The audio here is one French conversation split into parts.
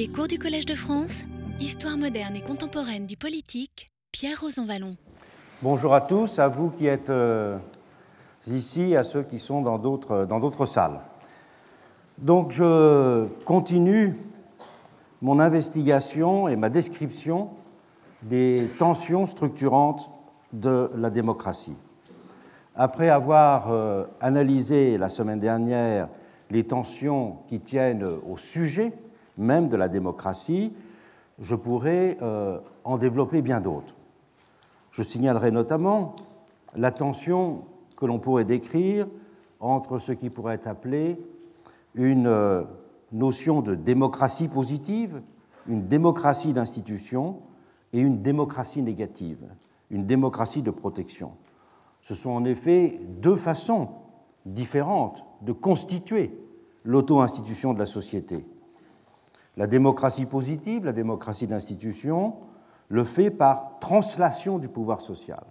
Les cours du Collège de France, Histoire moderne et contemporaine du politique, Pierre Rosanvallon. Bonjour à tous, à vous qui êtes euh, ici, à ceux qui sont dans d'autres, salles. Donc je continue mon investigation et ma description des tensions structurantes de la démocratie. Après avoir euh, analysé la semaine dernière les tensions qui tiennent au sujet même de la démocratie, je pourrais euh, en développer bien d'autres. Je signalerai notamment la tension que l'on pourrait décrire entre ce qui pourrait être appelé une euh, notion de démocratie positive, une démocratie d'institution et une démocratie négative, une démocratie de protection. Ce sont en effet deux façons différentes de constituer l'auto-institution de la société. La démocratie positive, la démocratie d'institution, le fait par translation du pouvoir social,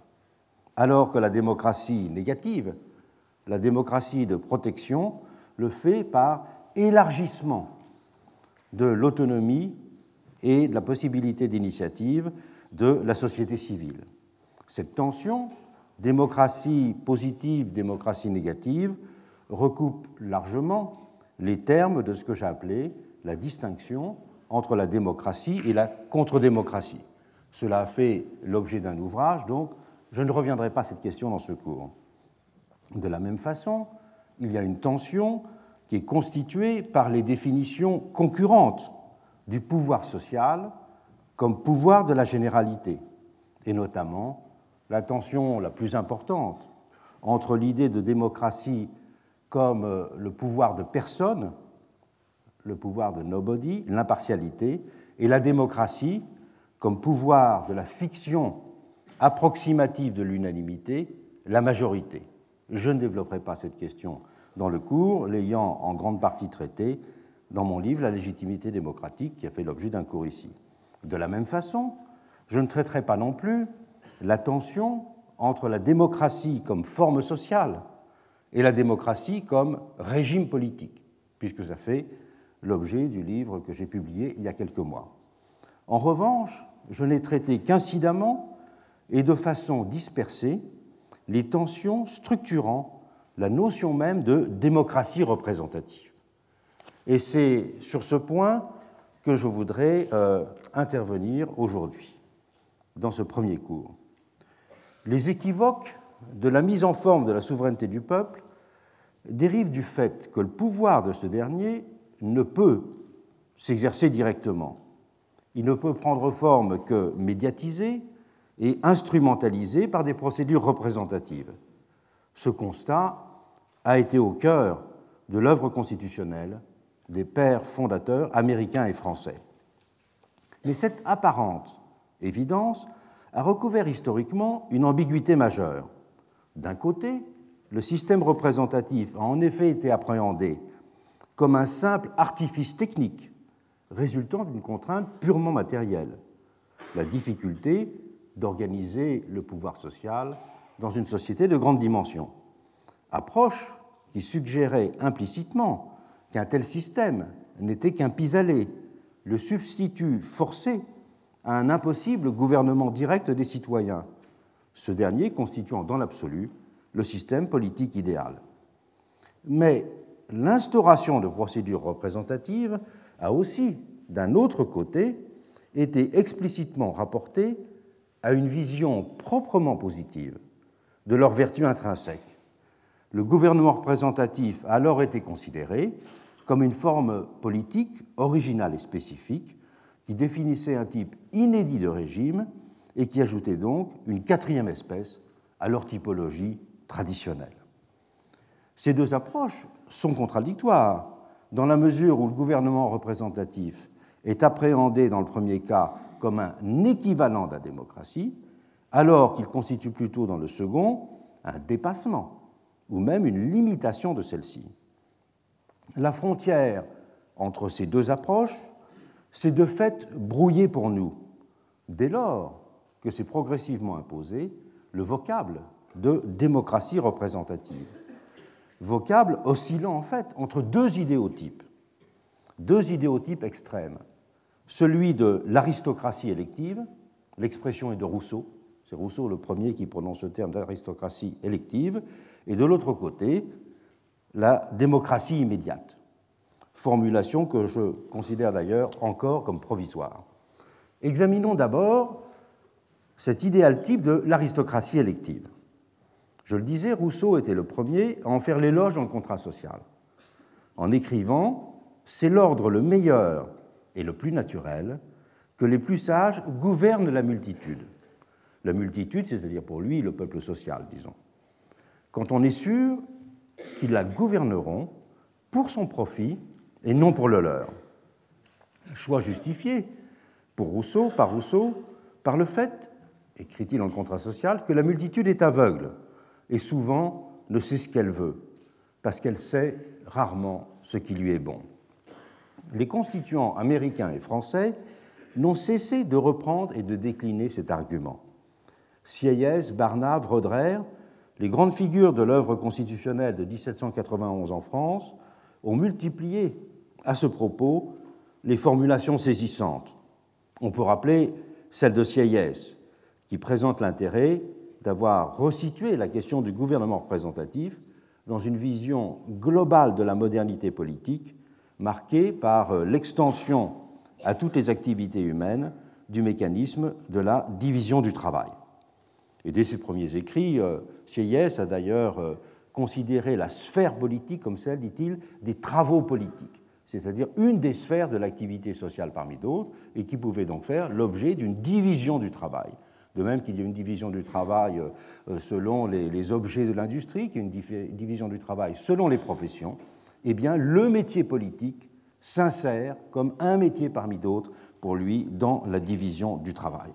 alors que la démocratie négative, la démocratie de protection, le fait par élargissement de l'autonomie et de la possibilité d'initiative de la société civile. Cette tension, démocratie positive, démocratie négative, recoupe largement les termes de ce que j'ai appelé la distinction entre la démocratie et la contre-démocratie. Cela a fait l'objet d'un ouvrage, donc je ne reviendrai pas à cette question dans ce cours. De la même façon, il y a une tension qui est constituée par les définitions concurrentes du pouvoir social comme pouvoir de la généralité, et notamment la tension la plus importante entre l'idée de démocratie comme euh, le pouvoir de personne, le pouvoir de nobody, l'impartialité, et la démocratie comme pouvoir de la fiction approximative de l'unanimité, la majorité. Je ne développerai pas cette question dans le cours, l'ayant en grande partie traité dans mon livre La légitimité démocratique, qui a fait l'objet d'un cours ici. De la même façon, je ne traiterai pas non plus la tension entre la démocratie comme forme sociale et la démocratie comme régime politique, puisque ça fait l'objet du livre que j'ai publié il y a quelques mois. En revanche, je n'ai traité qu'incidemment et de façon dispersée les tensions structurant la notion même de démocratie représentative. Et c'est sur ce point que je voudrais euh, intervenir aujourd'hui, dans ce premier cours. Les équivoques de la mise en forme de la souveraineté du peuple dérivent du fait que le pouvoir de ce dernier ne peut s'exercer directement. Il ne peut prendre forme que médiatisé et instrumentalisé par des procédures représentatives. Ce constat a été au cœur de l'œuvre constitutionnelle des pères fondateurs américains et français. Mais cette apparente évidence a recouvert historiquement une ambiguïté majeure. D'un côté, le système représentatif a en effet été appréhendé comme un simple artifice technique résultant d'une contrainte purement matérielle, la difficulté d'organiser le pouvoir social dans une société de grande dimension. Approche qui suggérait implicitement qu'un tel système n'était qu'un pis-aller, le substitut forcé à un impossible gouvernement direct des citoyens, ce dernier constituant dans l'absolu le système politique idéal. Mais l'instauration de procédures représentatives a aussi, d'un autre côté, été explicitement rapportée à une vision proprement positive de leur vertu intrinsèque. Le gouvernement représentatif a alors été considéré comme une forme politique originale et spécifique qui définissait un type inédit de régime et qui ajoutait donc une quatrième espèce à leur typologie traditionnelle. Ces deux approches sont contradictoires dans la mesure où le gouvernement représentatif est appréhendé dans le premier cas comme un équivalent de la démocratie, alors qu'il constitue plutôt dans le second un dépassement ou même une limitation de celle-ci. La frontière entre ces deux approches s'est de fait brouillée pour nous, dès lors que s'est progressivement imposé le vocable de démocratie représentative vocable oscillant en fait entre deux idéotypes, deux idéotypes extrêmes, celui de l'aristocratie élective, l'expression est de Rousseau, c'est Rousseau le premier qui prononce le terme d'aristocratie élective, et de l'autre côté, la démocratie immédiate, formulation que je considère d'ailleurs encore comme provisoire. Examinons d'abord cet idéal type de l'aristocratie élective. Je le disais, Rousseau était le premier à en faire l'éloge dans le contrat social. En écrivant C'est l'ordre le meilleur et le plus naturel que les plus sages gouvernent la multitude. La multitude, c'est-à-dire pour lui le peuple social, disons. Quand on est sûr qu'ils la gouverneront pour son profit et non pour le leur. Choix justifié pour Rousseau, par Rousseau, par le fait, écrit-il dans le contrat social, que la multitude est aveugle et souvent ne sait ce qu'elle veut, parce qu'elle sait rarement ce qui lui est bon. Les constituants américains et français n'ont cessé de reprendre et de décliner cet argument. Sieyès, Barnave, Roderer, les grandes figures de l'œuvre constitutionnelle de 1791 en France, ont multiplié à ce propos les formulations saisissantes. On peut rappeler celle de Sieyès, qui présente l'intérêt d'avoir resitué la question du gouvernement représentatif dans une vision globale de la modernité politique, marquée par euh, l'extension à toutes les activités humaines du mécanisme de la division du travail. Et dès ses premiers écrits, euh, Sieyès a d'ailleurs euh, considéré la sphère politique comme celle, dit-il, des travaux politiques, c'est-à-dire une des sphères de l'activité sociale parmi d'autres, et qui pouvait donc faire l'objet d'une division du travail de même qu'il y a une division du travail euh, selon les, objets de l'industrie, qu'il y a une division du travail selon les professions, eh bien, le métier politique s'insère comme un métier parmi d'autres pour lui dans la division du travail.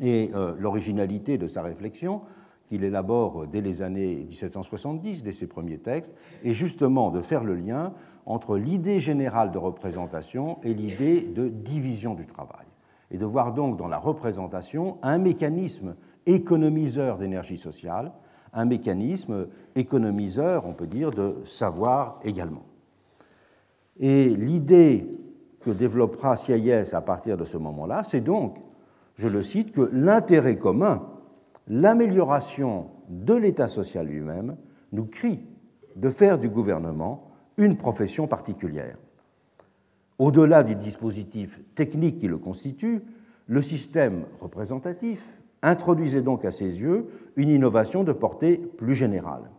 Et euh, l'originalité de sa réflexion, qu'il élabore dès les années 1770, dès ses premiers textes, est justement de faire le lien entre l'idée générale de représentation et l'idée de division du travail et de voir donc dans la représentation un mécanisme économiseur d'énergie sociale, un mécanisme économiseur, on peut dire, de savoir également. Et l'idée que développera Sieyès à partir de ce moment-là, c'est donc, je le cite, que l'intérêt commun, l'amélioration de l'État social lui-même, nous crie de faire du gouvernement une profession particulière. Au-delà du dispositif technique qui le constitue, le système représentatif introduisait donc à ses yeux une innovation de portée plus générale.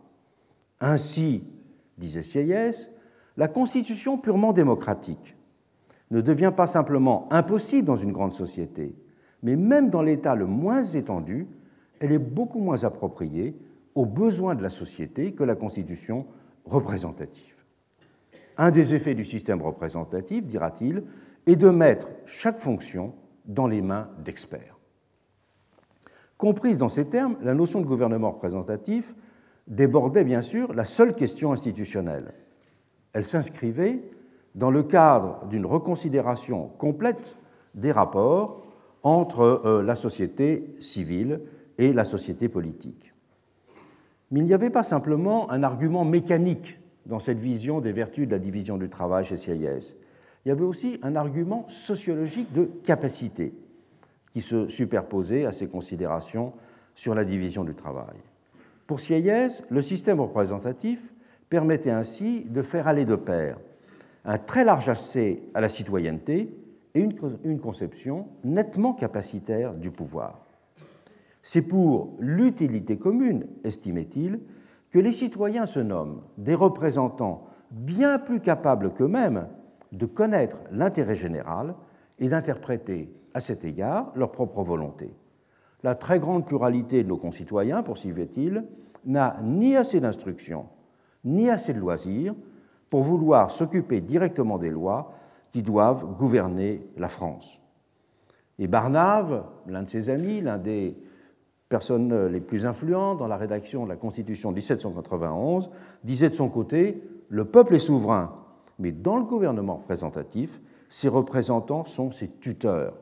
Ainsi, disait Sieyès, la constitution purement démocratique ne devient pas simplement impossible dans une grande société, mais même dans l'État le moins étendu, elle est beaucoup moins appropriée aux besoins de la société que la constitution représentative. Un des effets du système représentatif, dira-t-il, est de mettre chaque fonction dans les mains d'experts. Comprise dans ces termes, la notion de gouvernement représentatif débordait bien sûr la seule question institutionnelle. Elle s'inscrivait dans le cadre d'une reconsidération complète des rapports entre euh, la société civile et la société politique. Mais il n'y avait pas simplement un argument mécanique dans cette vision des vertus de la division du travail chez Sieyès. Il y avait aussi un argument sociologique de capacité qui se superposait à ces considérations sur la division du travail. Pour Sieyès, le système représentatif permettait ainsi de faire aller de pair un très large accès à la citoyenneté et une conception nettement capacitaire du pouvoir. C'est pour l'utilité commune, estimait-il, que les citoyens se nomment des représentants bien plus capables qu'eux-mêmes de connaître l'intérêt général et d'interpréter à cet égard leur propre volonté. La très grande pluralité de nos concitoyens, poursuivait-il, n'a ni assez d'instruction, ni assez de loisirs pour vouloir s'occuper directement des lois qui doivent gouverner la France. Et Barnave, l'un de ses amis, l'un des personnes les plus influentes dans la rédaction de la Constitution de 1791, disait de son côté Le peuple est souverain, mais dans le gouvernement représentatif, ses représentants sont ses tuteurs.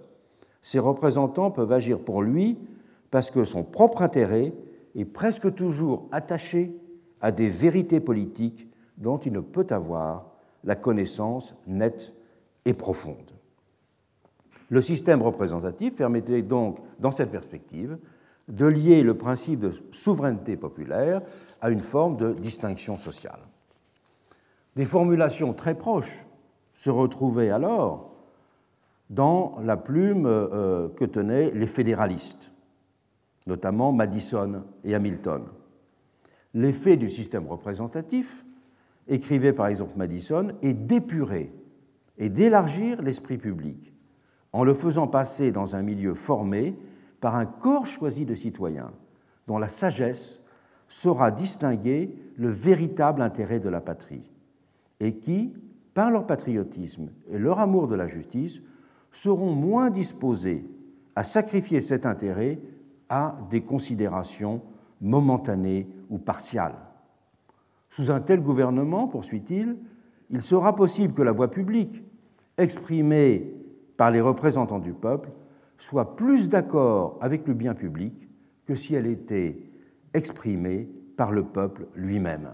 Ses représentants peuvent agir pour lui parce que son propre intérêt est presque toujours attaché à des vérités politiques dont il ne peut avoir la connaissance nette et profonde. Le système représentatif permettait donc, dans cette perspective, de lier le principe de souveraineté populaire à une forme de distinction sociale. Des formulations très proches se retrouvaient alors dans la plume euh, que tenaient les fédéralistes, notamment Madison et Hamilton. L'effet du système représentatif, écrivait par exemple Madison, est d'épurer et d'élargir l'esprit public en le faisant passer dans un milieu formé par un corps choisi de citoyens dont la sagesse saura distinguer le véritable intérêt de la patrie et qui, par leur patriotisme et leur amour de la justice, seront moins disposés à sacrifier cet intérêt à des considérations momentanées ou partiales. Sous un tel gouvernement, poursuit-il, il sera possible que la voix publique, exprimée par les représentants du peuple, soit plus d'accord avec le bien public que si elle était exprimée par le peuple lui-même.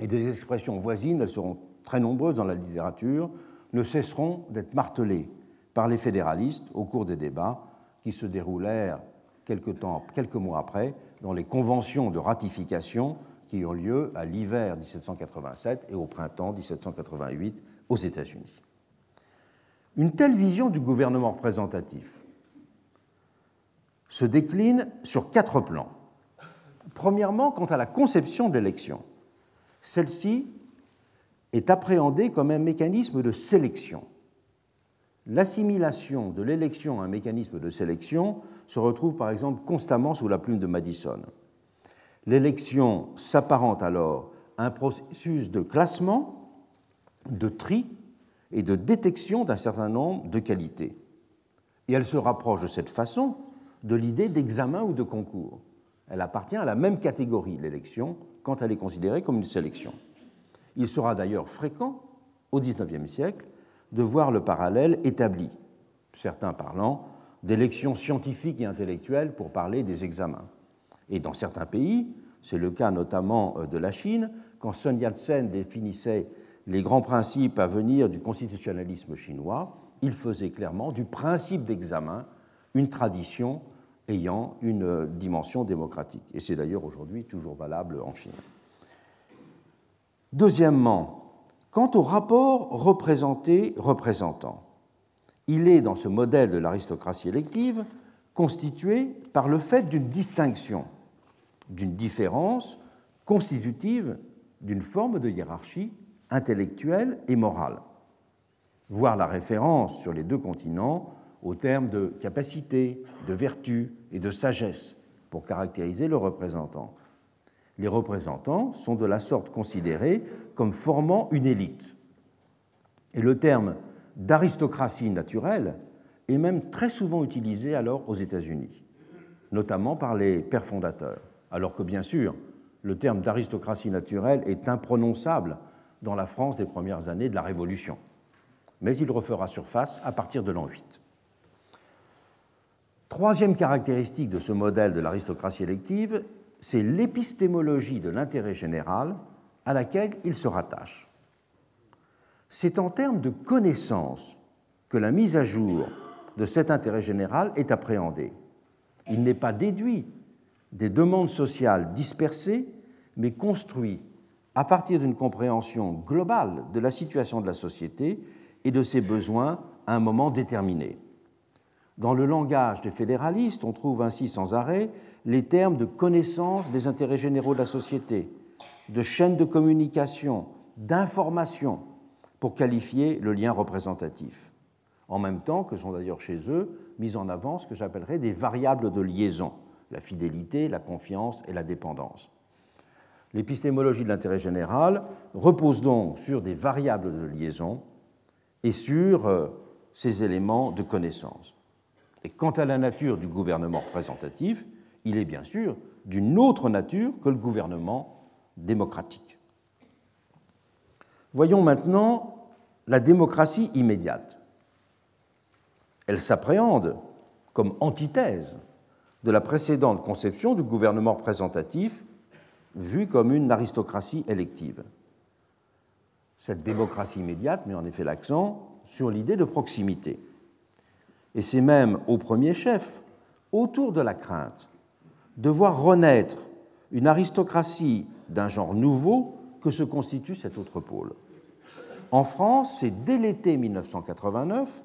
Et des expressions voisines, elles seront très nombreuses dans la littérature, ne cesseront d'être martelées par les fédéralistes au cours des débats qui se déroulèrent quelques, mois après dans les conventions de ratification qui eurent lieu à l'hiver 1787 et au printemps 1788 aux États-Unis. Une telle vision du gouvernement représentatif se décline sur quatre plans. Premièrement, quant à la conception de l'élection, celle-ci est appréhendée comme un mécanisme de sélection. L'assimilation de l'élection à un mécanisme de sélection se retrouve par exemple constamment sous la plume de Madison. L'élection s'apparente alors à un processus de classement, de tri et de détection d'un certain nombre de qualités. Et elle se rapproche de cette façon de l'idée d'examen ou de concours. Elle appartient à la même catégorie, l'élection, quand elle est considérée comme une sélection. Il sera d'ailleurs fréquent, au XIXe siècle, de voir le parallèle établi, certains parlant d'élections scientifiques et intellectuelles pour parler des examens. Et dans certains pays, c'est le cas notamment euh, de la Chine, quand Sun Yat-sen définissait les grands principes à venir du constitutionnalisme chinois, il faisait clairement du principe d'examen une tradition ayant une dimension démocratique. Et c'est d'ailleurs aujourd'hui toujours valable en Chine. Deuxièmement, quant au rapport représenté-représentant, il est dans ce modèle de l'aristocratie élective constitué par le fait d'une distinction, d'une différence constitutive d'une forme de hiérarchie intellectuelle et morale. Voir la référence sur les deux continents aux termes de capacité, de vertu et de sagesse pour caractériser le représentant. Les représentants sont de la sorte considérés comme formant une élite. Et le terme d'aristocratie naturelle est même très souvent utilisé alors aux États-Unis, notamment par les pères fondateurs, alors que bien sûr, le terme d'aristocratie naturelle est imprononçable dans la France des premières années de la Révolution. Mais il refera surface à partir de l'an 8. Troisième caractéristique de ce modèle de l'aristocratie élective, c'est l'épistémologie de l'intérêt général à laquelle il se rattache. C'est en termes de connaissance que la mise à jour de cet intérêt général est appréhendée. Il n'est pas déduit des demandes sociales dispersées, mais construit à partir d'une compréhension globale de la situation de la société et de ses besoins à un moment déterminé. Dans le langage des fédéralistes, on trouve ainsi sans arrêt les termes de connaissance des intérêts généraux de la société, de chaîne de communication, d'information, pour qualifier le lien représentatif. En même temps que sont d'ailleurs chez eux mises en avant ce que j'appellerais des variables de liaison, la fidélité, la confiance et la dépendance. L'épistémologie de l'intérêt général repose donc sur des variables de liaison et sur euh, ces éléments de connaissance. Et quant à la nature du gouvernement représentatif, il est bien sûr d'une autre nature que le gouvernement démocratique. Voyons maintenant la démocratie immédiate. Elle s'appréhende comme antithèse de la précédente conception du gouvernement représentatif vue comme une aristocratie élective. Cette démocratie immédiate met en effet l'accent sur l'idée de proximité. Et c'est même au premier chef, autour de la crainte de voir renaître une aristocratie d'un genre nouveau que se constitue cet autre pôle. En France, c'est dès l'été 1989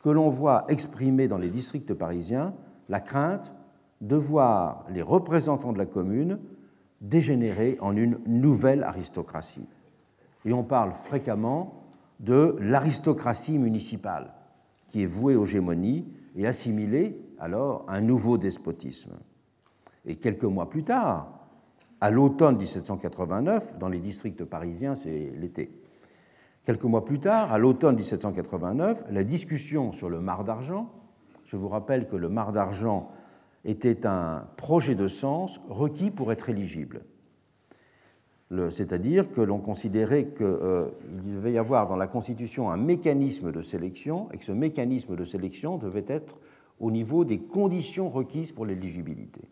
que l'on voit exprimer dans les districts parisiens la crainte de voir les représentants de la commune dégénérer en une nouvelle aristocratie. Et on parle fréquemment de l'aristocratie municipale, qui est vouée aux gémonies et assimilée alors à un nouveau despotisme. Et quelques mois plus tard, à l'automne 1789, dans les districts parisiens, c'est l'été. Quelques mois plus tard, à l'automne 1789, la discussion sur le mar d'argent, je vous rappelle que le mar d'argent était un projet de sens requis pour être éligible. C'est-à-dire que l'on considérait qu'il euh, devait y avoir dans la Constitution un mécanisme de sélection et que ce mécanisme de sélection devait être au niveau des conditions requises pour l'éligibilité.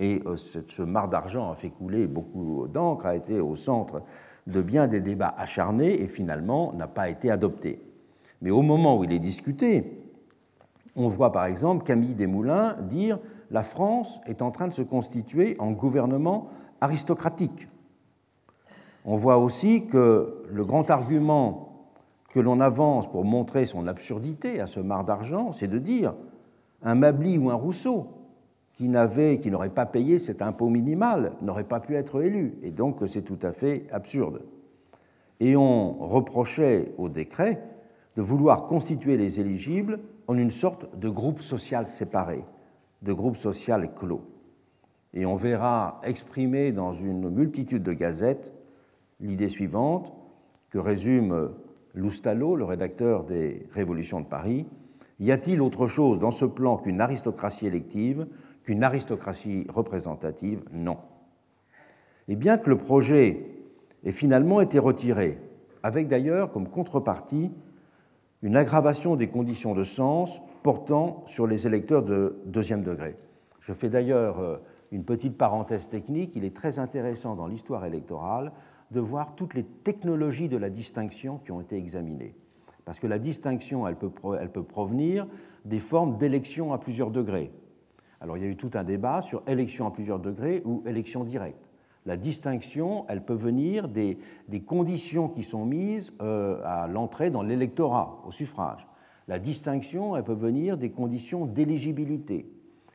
Et euh, ce, d'argent a fait couler beaucoup d'encre, a été au centre de bien des débats acharnés et finalement n'a pas été adopté. Mais au moment où il est discuté, on voit par exemple Camille Desmoulins dire la France est en train de se constituer en gouvernement aristocratique. On voit aussi que le grand argument que l'on avance pour montrer son absurdité à ce mar d'argent, c'est de dire un Mably ou un Rousseau qui n'avait, qui n'aurait pas payé cet impôt minimal, n'aurait pas pu être élu, et donc c'est tout à fait absurde. Et on reprochait au décret de vouloir constituer les éligibles en une sorte de groupe social séparé de groupes sociaux clos. Et on verra exprimer dans une multitude de gazettes l'idée suivante que résume Loustalot, le rédacteur des Révolutions de Paris. Y a-t-il autre chose dans ce plan qu'une aristocratie élective, qu'une aristocratie représentative? Non. Et bien que le projet ait finalement été retiré, avec d'ailleurs comme contrepartie une aggravation des conditions de sens portant sur les électeurs de deuxième degré. Je fais d'ailleurs euh, une petite parenthèse technique. Il est très intéressant dans l'histoire électorale de voir toutes les technologies de la distinction qui ont été examinées. Parce que la distinction, elle peut, elle peut provenir des formes d'élection à plusieurs degrés. Alors il y a eu tout un débat sur élection à plusieurs degrés ou élection directe. La distinction, elle peut venir des, conditions qui sont mises euh, à l'entrée dans l'électorat, au suffrage. La distinction, elle peut venir des conditions d'éligibilité.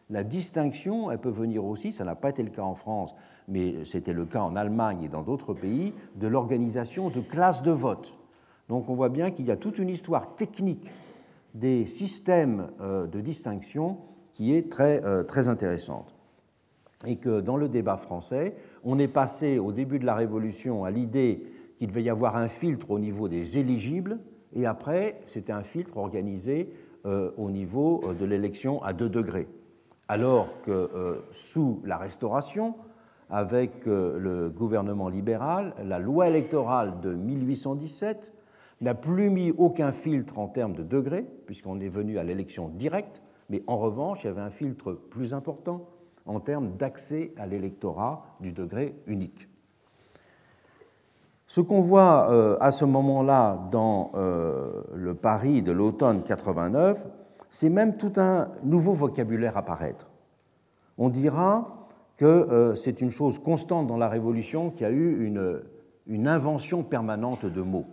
La distinction, elle peut venir aussi, ça n'a pas été le cas en France, mais c'était le cas en Allemagne et dans d'autres pays, de l'organisation de classes de vote. Donc on voit bien qu'il y a toute une histoire technique des systèmes euh, de distinction qui est très, euh, très intéressante. Et que dans le débat français, on est passé au début de la Révolution à l'idée qu'il devait y avoir un filtre au niveau des éligibles, et après, c'était un filtre organisé euh, au niveau euh, de l'élection à deux degrés. Alors que euh, sous la Restauration, avec le gouvernement libéral, la loi électorale de 1817 n'a plus mis aucun filtre en termes de degrés, puisqu'on est venu à l'élection directe, mais en revanche, il y avait un filtre plus important en termes d'accès à l'électorat du degré unique. Ce qu'on voit euh, à ce moment-là dans euh, le Paris de l'automne 89, c'est même tout un nouveau vocabulaire apparaître. On dira que euh, c'est une chose constante dans la Révolution qui a eu une, une, invention permanente de mots.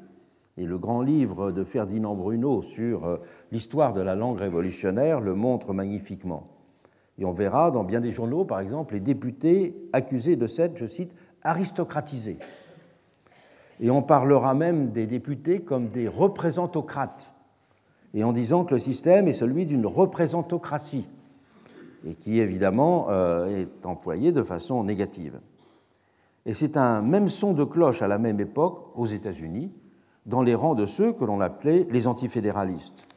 Et le grand livre de Ferdinand Bruno sur l'histoire de la langue révolutionnaire le montre magnifiquement. Et on verra dans bien des journaux, par exemple, les députés accusés de s'être, je cite, aristocratisés et on parlera même des députés comme des représentocrates, et en disant que le système est celui d'une représentocratie, et qui évidemment euh, est employé de façon négative. Et c'est un même son de cloche à la même époque aux États-Unis, dans les rangs de ceux que l'on appelait les antifédéralistes.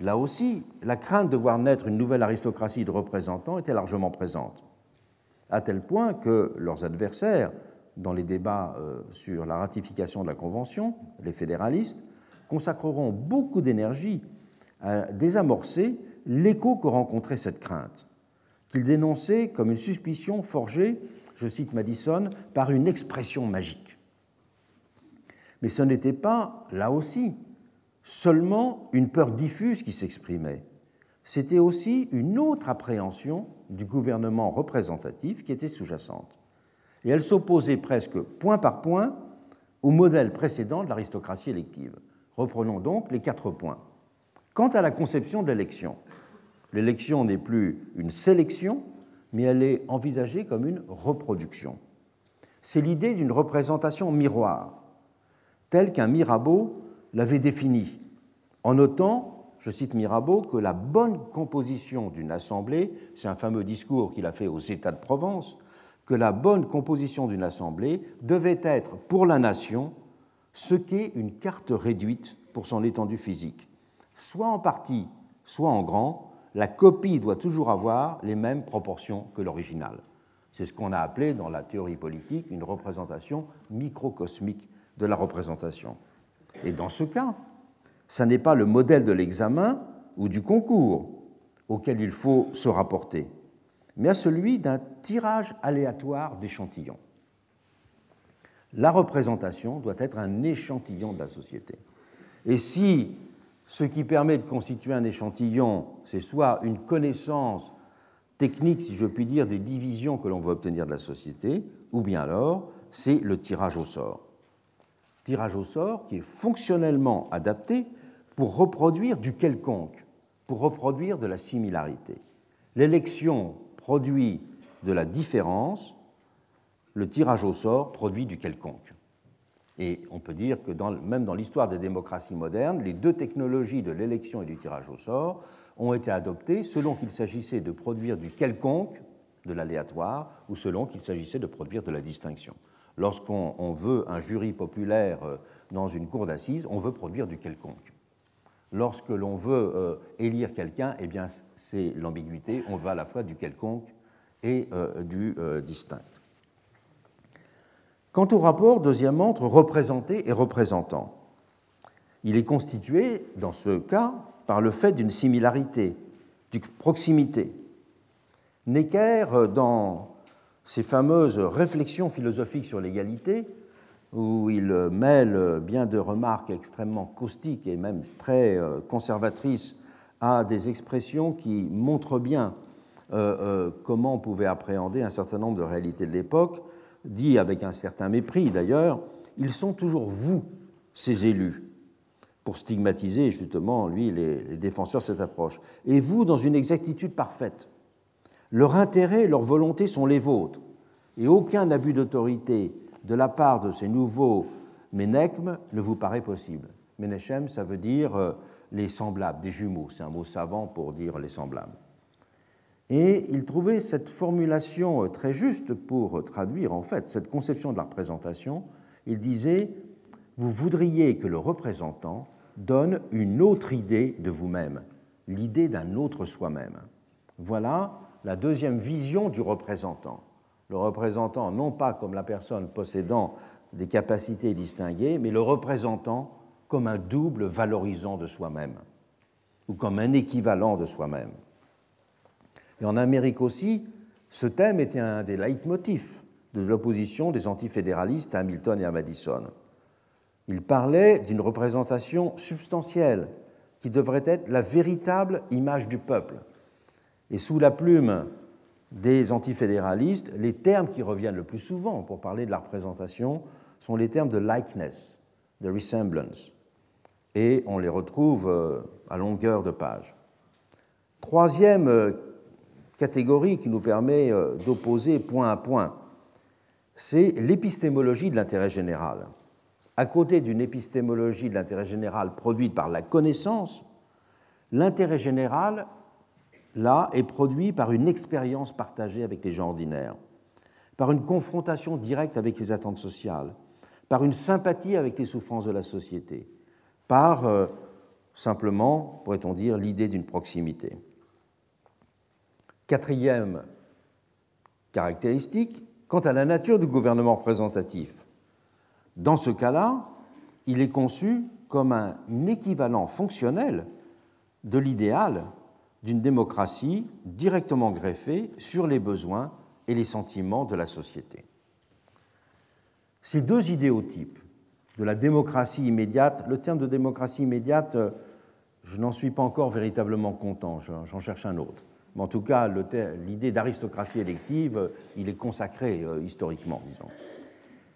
Là aussi, la crainte de voir naître une nouvelle aristocratie de représentants était largement présente, à tel point que leurs adversaires, dans les débats euh, sur la ratification de la Convention, les fédéralistes consacreront beaucoup d'énergie à désamorcer l'écho que rencontrait cette crainte, qu'ils dénonçaient comme une suspicion forgée, je cite Madison, par une expression magique. Mais ce n'était pas, là aussi, seulement une peur diffuse qui s'exprimait. c'était aussi une autre appréhension du gouvernement représentatif qui était sous-jacente. Et elle s'opposait presque point par point au modèle précédent de l'aristocratie élective. Reprenons donc les quatre points. Quant à la conception de l'élection, l'élection n'est plus une sélection, mais elle est envisagée comme une reproduction. C'est l'idée d'une représentation miroir, telle qu'un Mirabeau l'avait définie, en notant, je cite Mirabeau, que la bonne composition d'une assemblée, c'est un fameux discours qu'il a fait aux États de Provence, que la bonne composition d'une assemblée devait être pour la nation ce qu'est une carte réduite pour son étendue physique. Soit en partie, soit en grand, la copie doit toujours avoir les mêmes proportions que l'original. C'est ce qu'on a appelé dans la théorie politique une représentation microcosmique de la représentation. Et dans ce cas, ce n'est pas le modèle de l'examen ou du concours auquel il faut se rapporter, mais à celui d'un tirage aléatoire d'échantillons. La représentation doit être un échantillon de la société. Et si ce qui permet de constituer un échantillon, c'est soit une connaissance technique, si je puis dire, des divisions que l'on veut obtenir de la société, ou bien alors c'est le tirage au sort. Tirage au sort qui est fonctionnellement adapté pour reproduire du quelconque, pour reproduire de la similarité. L'élection produit de la différence, le tirage au sort produit du quelconque. Et on peut dire que même dans l'histoire des démocraties modernes, les deux technologies de l'élection et du tirage au sort ont été adoptées selon qu'il s'agissait de produire du quelconque, de l'aléatoire, ou selon qu'il s'agissait de produire de la distinction. Lorsqu'on veut un jury populaire euh, dans une cour d'assises, on veut produire du quelconque. Lorsque l'on veut euh, élire quelqu'un, eh bien, c'est l'ambiguïté, on veut à la fois du quelconque et euh, du distinct. Quant au rapport, deuxièmement, entre représenté et représentant, il est constitué, dans ce cas, par le fait d'une similarité, d'une proximité. Necker, dans ses fameuses réflexions philosophiques sur l'égalité, où il mêle bien de remarques extrêmement caustiques et même très euh, conservatrices à des expressions qui montrent bien euh, euh, comment on pouvait appréhender un certain nombre de réalités de l'époque, dit avec un certain mépris d'ailleurs, ils sont toujours vous, ces élus, pour stigmatiser justement, lui, les, défenseurs de cette approche. Et vous, dans une exactitude parfaite. Leur intérêt leur volonté sont les vôtres, et aucun abus d'autorité de la part de ces nouveaux ménechmes ne vous paraît possible. Ménechem, ça veut dire euh, les semblables, des jumeaux, c'est un mot savant pour dire les semblables. Et il trouvait cette formulation euh, très juste pour traduire en fait cette conception de la représentation. Il disait Vous voudriez que le représentant donne une autre idée de vous-même, l'idée d'un autre soi-même. Voilà la deuxième vision du représentant. Le représentant, non pas comme la personne possédant des capacités distinguées, mais le représentant comme un double valorisant de soi-même, ou comme un équivalent de soi-même. Et en Amérique aussi, ce thème était un des leitmotifs de l'opposition des antifédéralistes à Hamilton et à Madison. Il parlait d'une représentation substantielle qui devrait être la véritable image du peuple. Et sous la plume des antifédéralistes, les termes qui reviennent le plus souvent pour parler de la représentation sont les termes de likeness, de resemblance, et on les retrouve euh, à longueur de page. Troisième euh, catégorie qui nous permet euh, d'opposer point à point, c'est l'épistémologie de l'intérêt général. À côté d'une épistémologie de l'intérêt général produite par la connaissance, l'intérêt général, là, est produit par une expérience partagée avec les gens ordinaires, par une confrontation directe avec les attentes sociales, par une sympathie avec les souffrances de la société, par, euh, simplement, pourrait-on dire, l'idée d'une proximité. Quatrième caractéristique, quant à la nature du gouvernement représentatif. Dans ce cas-là, il est conçu comme un équivalent fonctionnel de l'idéal d'une démocratie directement greffée sur les besoins et les sentiments de la société. Ces deux idéotypes de la démocratie immédiate, le terme de démocratie immédiate je n'en suis pas encore véritablement content, j'en cherche un autre. Mais en tout cas, l'idée d'aristocratie élective, il est consacré euh, historiquement, disons.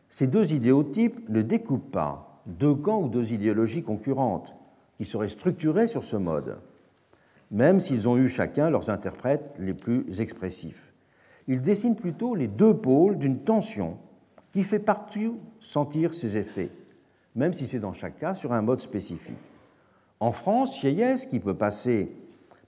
Ces deux idéotypes ne découpent pas deux camps ou deux idéologies concurrentes qui seraient structurées sur ce mode, même s'ils ont eu chacun leurs interprètes les plus expressifs. Ils dessinent plutôt les deux pôles d'une tension qui fait partout sentir ses effets, même si c'est dans chaque cas sur un mode spécifique. En France, Sieyès, qui peut passer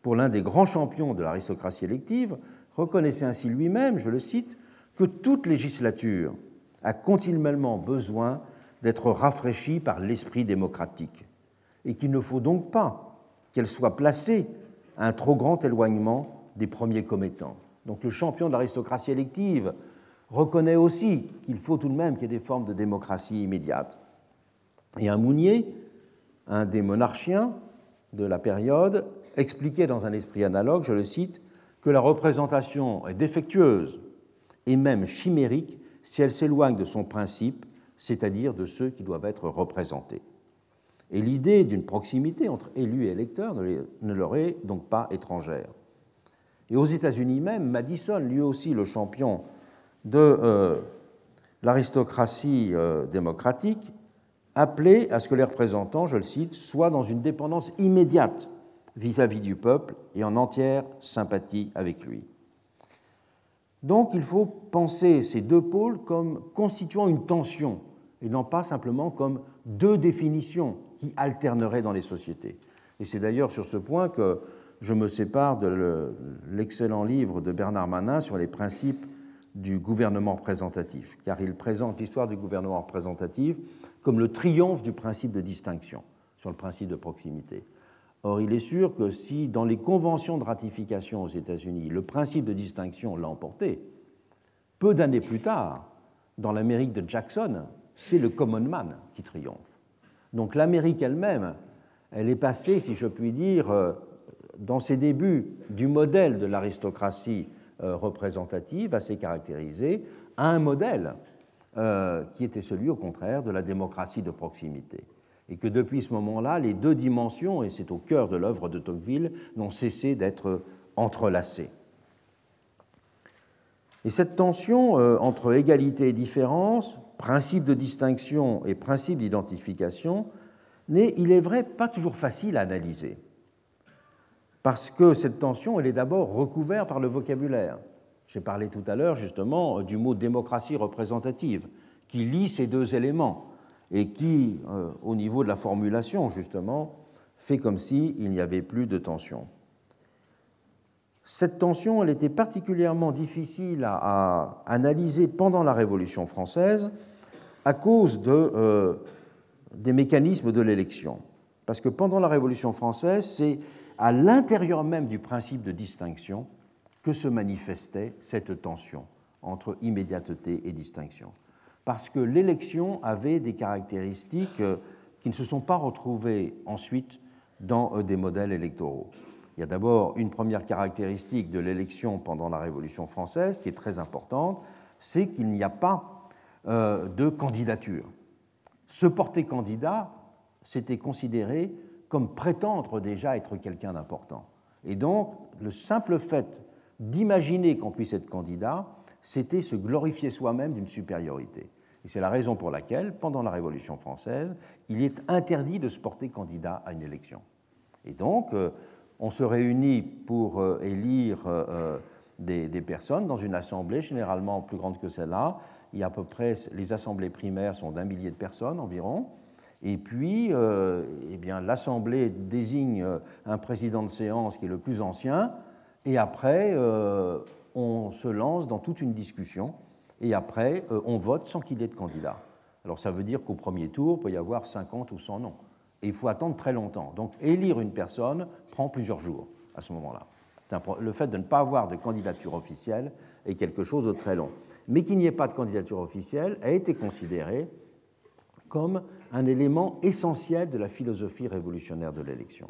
pour l'un des grands champions de l'aristocratie élective, reconnaissait ainsi lui-même, je le cite, que toute législature a continuellement besoin d'être rafraîchie par l'esprit démocratique et qu'il ne faut donc pas qu'elle soit placée un trop grand éloignement des premiers commettants. Donc le champion de l'aristocratie élective reconnaît aussi qu'il faut tout de même qu'il y ait des formes de démocratie immédiate. Et un Mounier, un des monarchiens de la période, expliquait dans un esprit analogue, je le cite, que la représentation est défectueuse et même chimérique si elle s'éloigne de son principe, c'est-à-dire de ceux qui doivent être représentés. Et l'idée d'une proximité entre élus et électeurs ne leur est donc pas étrangère. Et aux États-Unis même, Madison, lui aussi le champion de euh, l'aristocratie euh, démocratique, appelait à ce que les représentants, je le cite, soient dans une dépendance immédiate vis-à-vis du peuple et en entière sympathie avec lui. Donc il faut penser ces deux pôles comme constituant une tension et non pas simplement comme deux définitions qui alterneraient dans les sociétés. Et c'est d'ailleurs sur ce point que je me sépare de l'excellent livre de Bernard Manin sur les principes du gouvernement représentatif, car il présente l'histoire du gouvernement représentatif comme le triomphe du principe de distinction sur le principe de proximité. Or, il est sûr que si dans les conventions de ratification aux États-Unis, le principe de distinction l'a emporté, peu d'années plus tard, dans l'Amérique de Jackson, c'est le common man qui triomphe. Donc l'Amérique elle-même, elle est passée, si je puis dire, euh, dans ses débuts du modèle de l'aristocratie euh, représentative, assez caractérisée, à un modèle euh, qui était celui, au contraire, de la démocratie de proximité et que depuis ce moment-là, les deux dimensions, et c'est au cœur de l'œuvre de Tocqueville, n'ont cessé d'être entrelacées. Et cette tension entre égalité et différence, principe de distinction et principe d'identification, n'est, il est vrai, pas toujours facile à analyser. Parce que cette tension, elle est d'abord recouverte par le vocabulaire. J'ai parlé tout à l'heure justement du mot démocratie représentative, qui lie ces deux éléments et qui, euh, au niveau de la formulation, justement, fait comme s'il n'y avait plus de tension. Cette tension, elle était particulièrement difficile à, analyser pendant la Révolution française à cause euh, des mécanismes de l'élection. Parce que pendant la Révolution française, c'est à l'intérieur même du principe de distinction que se manifestait cette tension entre immédiateté et distinction parce que l'élection avait des caractéristiques euh, qui ne se sont pas retrouvées ensuite dans euh, des modèles électoraux. Il y a d'abord une première caractéristique de l'élection pendant la Révolution française qui est très importante, c'est qu'il n'y a pas euh, de candidature. Se porter candidat, c'était considéré comme prétendre déjà être quelqu'un d'important. Et donc, le simple fait d'imaginer qu'on puisse être candidat c'était se glorifier soi-même d'une supériorité. Et c'est la raison pour laquelle, pendant la Révolution française, il est interdit de se porter candidat à une élection. Et donc, euh, on se réunit pour euh, élire euh, des, personnes dans une assemblée généralement plus grande que celle-là. Il y a à peu près, les assemblées primaires sont d'un millier de personnes environ. Et puis, eh bien, l'assemblée désigne un président de séance qui est le plus ancien. Et après, on se lance dans toute une discussion et après, euh, on vote sans qu'il y ait de candidat. Alors ça veut dire qu'au premier tour, il peut y avoir 50 ou 100 noms. Et il faut attendre très longtemps. Donc élire une personne prend plusieurs jours à ce moment-là. Le fait de ne pas avoir de candidature officielle est quelque chose de très long. Mais qu'il n'y ait pas de candidature officielle a été considéré comme un élément essentiel de la philosophie révolutionnaire de l'élection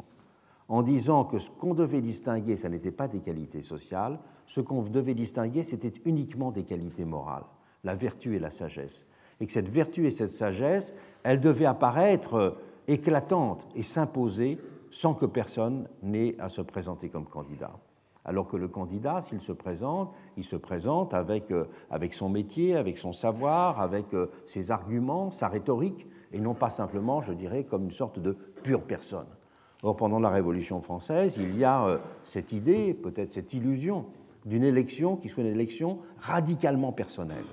en disant que ce qu'on devait distinguer, ce n'était pas des qualités sociales, ce qu'on devait distinguer, c'était uniquement des qualités morales, la vertu et la sagesse. Et que cette vertu et cette sagesse, elles devaient apparaître éclatantes et s'imposer sans que personne n'ait à se présenter comme candidat. Alors que le candidat, s'il se présente, il se présente avec, euh, avec son métier, avec son savoir, avec euh, ses arguments, sa rhétorique, et non pas simplement, je dirais, comme une sorte de pure personne. Or, pendant la Révolution française, il y a euh, cette idée, peut-être cette illusion, d'une élection qui soit une élection radicalement personnelle,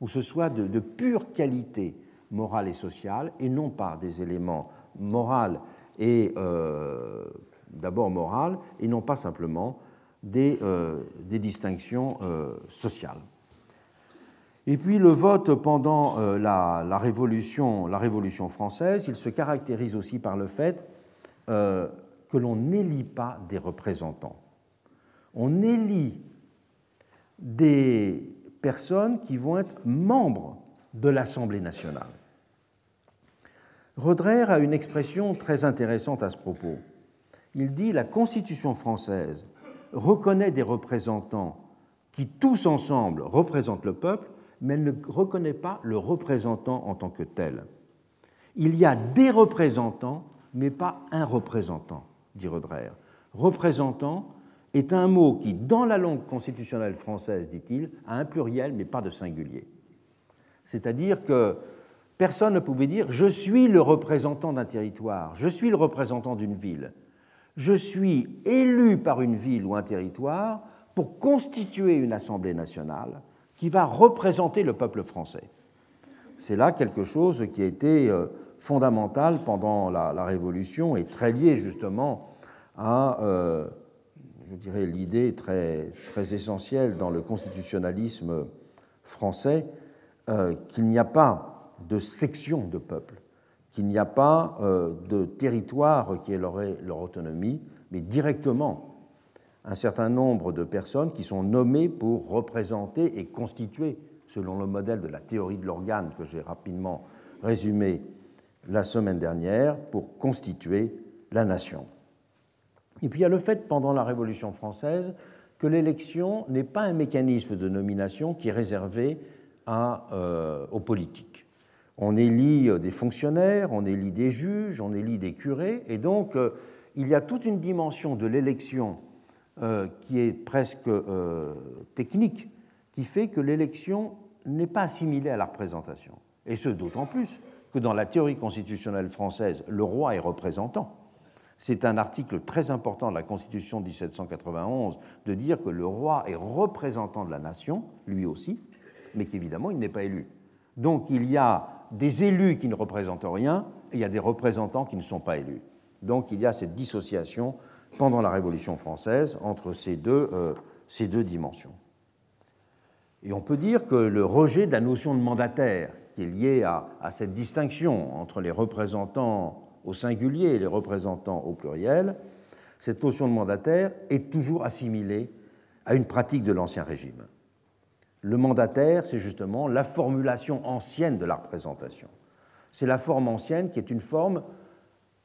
où ce soit de pure qualité morale et sociale, et non pas des éléments moraux et euh, d'abord morales, et non pas simplement des, euh, distinctions euh, sociales. Et puis le vote pendant la, révolution, française, il se caractérise aussi par le fait que l'on n'élit pas des représentants. On élit des personnes qui vont être membres de l'Assemblée nationale. Rodrer a une expression très intéressante à ce propos. Il dit La Constitution française reconnaît des représentants qui tous ensemble représentent le peuple, mais elle ne reconnaît pas le représentant en tant que tel. Il y a des représentants, mais pas un représentant, dit Rodrer. Représentant est un mot qui, dans la langue constitutionnelle française, dit-il, a un pluriel, mais pas de singulier. C'est-à-dire que personne ne pouvait dire je suis le représentant d'un territoire, je suis le représentant d'une ville. Je suis élu par une ville ou un territoire pour constituer une Assemblée nationale qui va représenter le peuple français. C'est là quelque chose qui a été euh, fondamental pendant la, Révolution et très lié justement à, euh, je dirais, l'idée très, très essentielle dans le constitutionnalisme français euh, qu'il n'y a pas de section de peuple qu'il n'y a pas euh, de territoire qui ait leur, leur autonomie, mais directement un certain nombre de personnes qui sont nommées pour représenter et constituer, selon le modèle de la théorie de l'organe que j'ai rapidement résumé la semaine dernière, pour constituer la nation. Et puis il y a le fait, pendant la Révolution française, que l'élection n'est pas un mécanisme de nomination qui est réservé euh, aux politiques. On élit euh, des fonctionnaires, on élit des juges, on élit des curés, et donc euh, il y a toute une dimension de l'élection euh, qui est presque technique, qui fait que l'élection n'est pas assimilée à la représentation. Et ce d'autant plus que dans la théorie constitutionnelle française, le roi est représentant. C'est un article très important de la Constitution de 1791 de dire que le roi est représentant de la nation, lui aussi, mais qu'évidemment il n'est pas élu. Donc il y a des élus qui ne représentent rien et il y a des représentants qui ne sont pas élus. Donc il y a cette dissociation pendant la Révolution française entre ces deux, euh, dimensions. Et on peut dire que le rejet de la notion de mandataire, qui est lié à cette distinction entre les représentants au singulier et les représentants au pluriel, cette notion de mandataire est toujours assimilée à une pratique de l'Ancien Régime. Le mandataire, c'est justement la formulation ancienne de la représentation. C'est la forme ancienne qui est une forme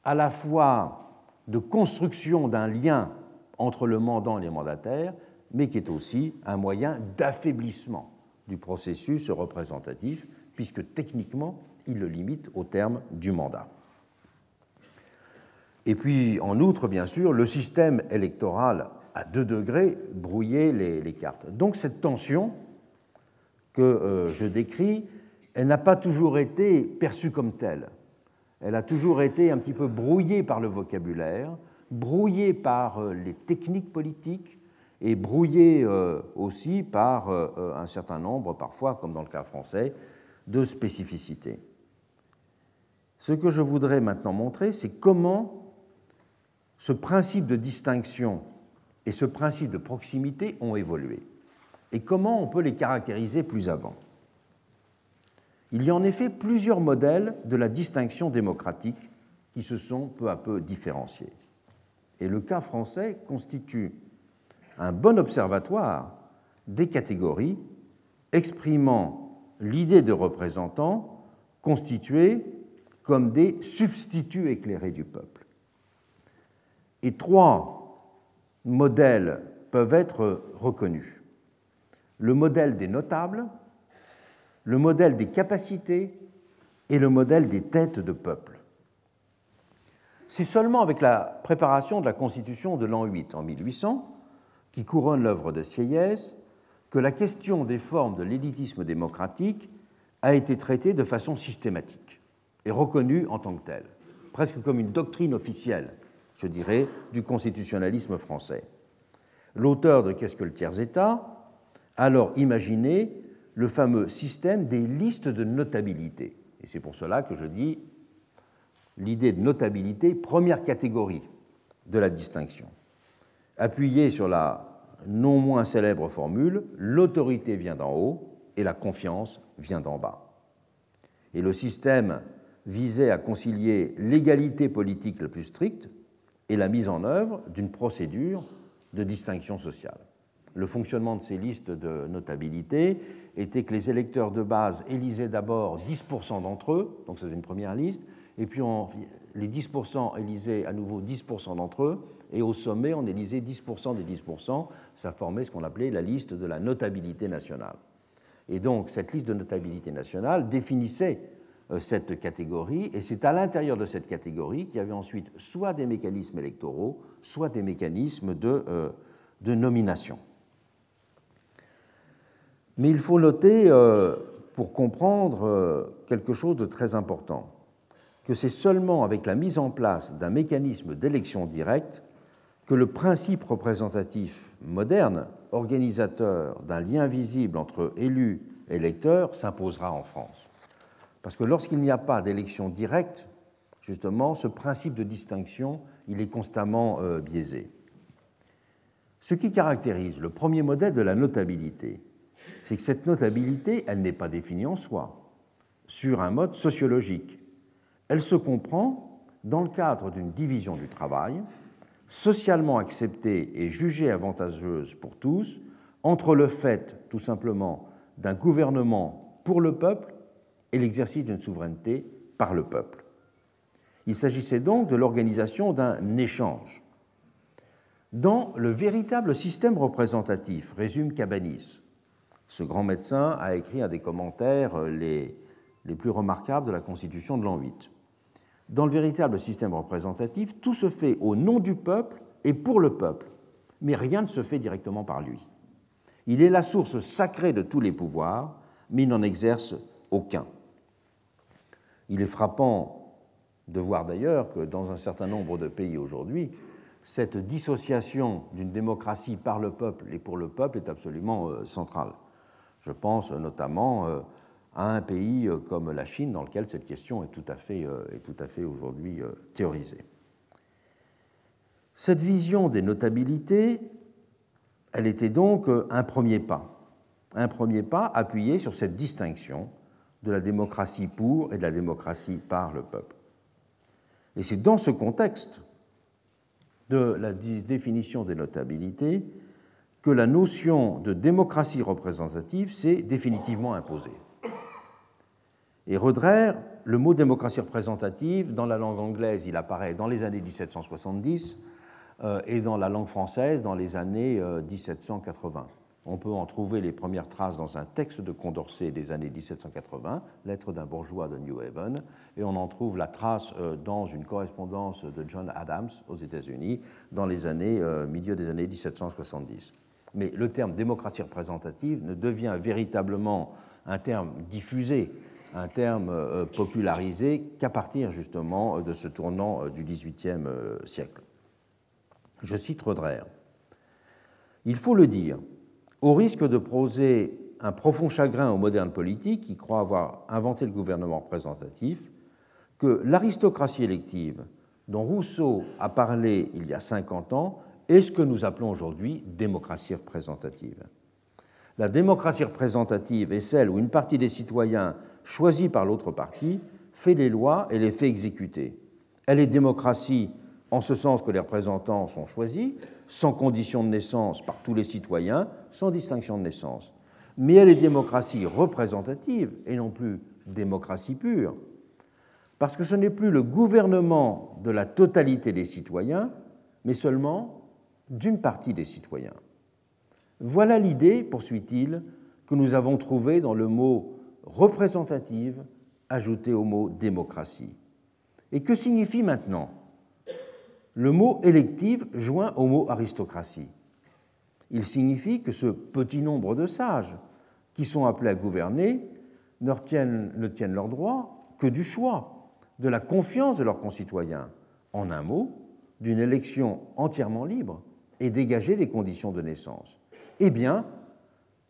à la fois de construction d'un lien entre le mandant et les mandataires, mais qui est aussi un moyen d'affaiblissement du processus représentatif, puisque techniquement, il le limite au terme du mandat. Et puis, en outre, bien sûr, le système électoral à deux degrés brouillait les, les cartes. Donc cette tension, que euh, je décris, elle n'a pas toujours été perçue comme telle. Elle a toujours été un petit peu brouillée par le vocabulaire, brouillée par euh, les techniques politiques et brouillée euh, aussi par un certain nombre, parfois, comme dans le cas français, de spécificités. Ce que je voudrais maintenant montrer, c'est comment ce principe de distinction et ce principe de proximité ont évolué et comment on peut les caractériser plus avant? Il y a en effet plusieurs modèles de la distinction démocratique qui se sont peu à peu différenciés. Et le cas français constitue un bon observatoire des catégories exprimant l'idée de représentants constitués comme des substituts éclairés du peuple. Et trois modèles peuvent être reconnus le modèle des notables, le modèle des capacités et le modèle des têtes de peuple. c'est seulement avec la préparation de la Constitution de l'an 8 en 1800, qui couronne l'œuvre de Sieyès, que la question des formes de l'élitisme démocratique a été traitée de façon systématique et reconnue en tant que telle, presque comme une doctrine officielle, je dirais, du constitutionnalisme français. L'auteur de Qu'est-ce que le tiers-État? Alors imaginé le fameux système des listes de notabilité. Et c'est pour cela que je dis l'idée de notabilité, première catégorie de la distinction. Appuyée sur la non moins célèbre formule l'autorité vient d'en haut et la confiance vient d'en bas. Et le système visait à concilier l'égalité politique la plus stricte et la mise en œuvre d'une procédure de distinction sociale. Le fonctionnement de ces listes de notabilité était que les électeurs de base élisaient d'abord 10% d'entre eux, donc c'était une première liste, et puis les 10% élisaient à nouveau 10% d'entre eux, et au sommet, on élisait 10% des 10%, ça formait ce qu'on appelait la liste de la notabilité nationale. Et donc cette liste de notabilité nationale définissait euh, cette catégorie, et c'est à l'intérieur de cette catégorie qu'il y avait ensuite soit des mécanismes électoraux, soit des mécanismes de, euh, de nomination. Mais il faut noter, euh, pour comprendre quelque chose de très important, que c'est seulement avec la mise en place d'un mécanisme d'élection directe que le principe représentatif moderne, organisateur d'un lien visible entre élus et électeurs, s'imposera en France. Parce que lorsqu'il n'y a pas d'élection directe, justement, ce principe de distinction, il est constamment euh, biaisé. Ce qui caractérise le premier modèle de la notabilité, c'est que cette notabilité, elle n'est pas définie en soi, sur un mode sociologique. Elle se comprend dans le cadre d'une division du travail, socialement acceptée et jugée avantageuse pour tous entre le fait tout simplement d'un gouvernement pour le peuple et l'exercice d'une souveraineté par le peuple. Il s'agissait donc de l'organisation d'un échange. Dans le véritable système représentatif, résume Cabanis, ce grand médecin a écrit un des commentaires les, les plus remarquables de la Constitution de l'an 8 dans le véritable système représentatif, tout se fait au nom du peuple et pour le peuple, mais rien ne se fait directement par lui. Il est la source sacrée de tous les pouvoirs, mais il n'en exerce aucun. Il est frappant de voir d'ailleurs que dans un certain nombre de pays aujourd'hui, cette dissociation d'une démocratie par le peuple et pour le peuple est absolument euh, centrale. Je pense notamment euh, à un pays euh, comme la Chine dans lequel cette question est tout à fait, euh, aujourd'hui théorisée. Cette vision des notabilités, elle était donc un premier pas, un premier pas appuyé sur cette distinction de la démocratie pour et de la démocratie par le peuple. Et c'est dans ce contexte de la définition des notabilités que la notion de démocratie représentative s'est définitivement imposée. Et Roederer, le mot démocratie représentative, dans la langue anglaise, il apparaît dans les années 1770 euh, et dans la langue française dans les années 1780. Euh, On peut en trouver les premières traces dans un texte de Condorcet des années 1780, Lettre d'un bourgeois de New Haven, et on en trouve la trace euh, dans une correspondance de John Adams aux États-Unis dans les années, milieu des années 1770. Mais le terme démocratie représentative ne devient véritablement un terme diffusé un terme euh, popularisé qu'à partir justement de ce tournant euh, du XVIIIe euh, siècle. Je cite Roederer. Il faut le dire, au risque de poser un profond chagrin aux modernes politiques qui croient avoir inventé le gouvernement représentatif, que l'aristocratie élective dont Rousseau a parlé il y a 50 ans est ce que nous appelons aujourd'hui démocratie représentative. La démocratie représentative est celle où une partie des citoyens choisie par l'autre partie, fait les lois et les fait exécuter. Elle est démocratie en ce sens que les représentants sont choisis, sans condition de naissance par tous les citoyens, sans distinction de naissance. Mais elle est démocratie représentative et non plus démocratie pure, parce que ce n'est plus le gouvernement de la totalité des citoyens, mais seulement d'une partie des citoyens. Voilà l'idée, poursuit-il, que nous avons trouvée dans le mot représentative ajoutée au mot démocratie. Et que signifie maintenant le mot élective joint au mot aristocratie? Il signifie que ce petit nombre de sages qui sont appelés à gouverner ne tiennent, ne tiennent leur droit que du choix, de la confiance de leurs concitoyens. En un mot, d'une élection entièrement libre et dégager des conditions de naissance. Eh bien,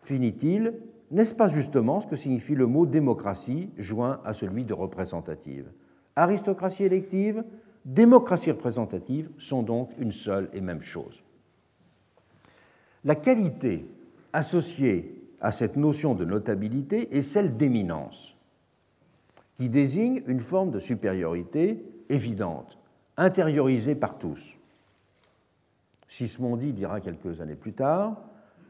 finit-il, n'est-ce pas justement ce que signifie le mot démocratie joint à celui de représentative? Aristocratie élective, démocratie représentative sont donc une seule et même chose. La qualité associée à cette notion de notabilité est celle d'éminence, qui désigne une forme de supériorité évidente, intériorisée par tous. Sismondi dira quelques années plus tard,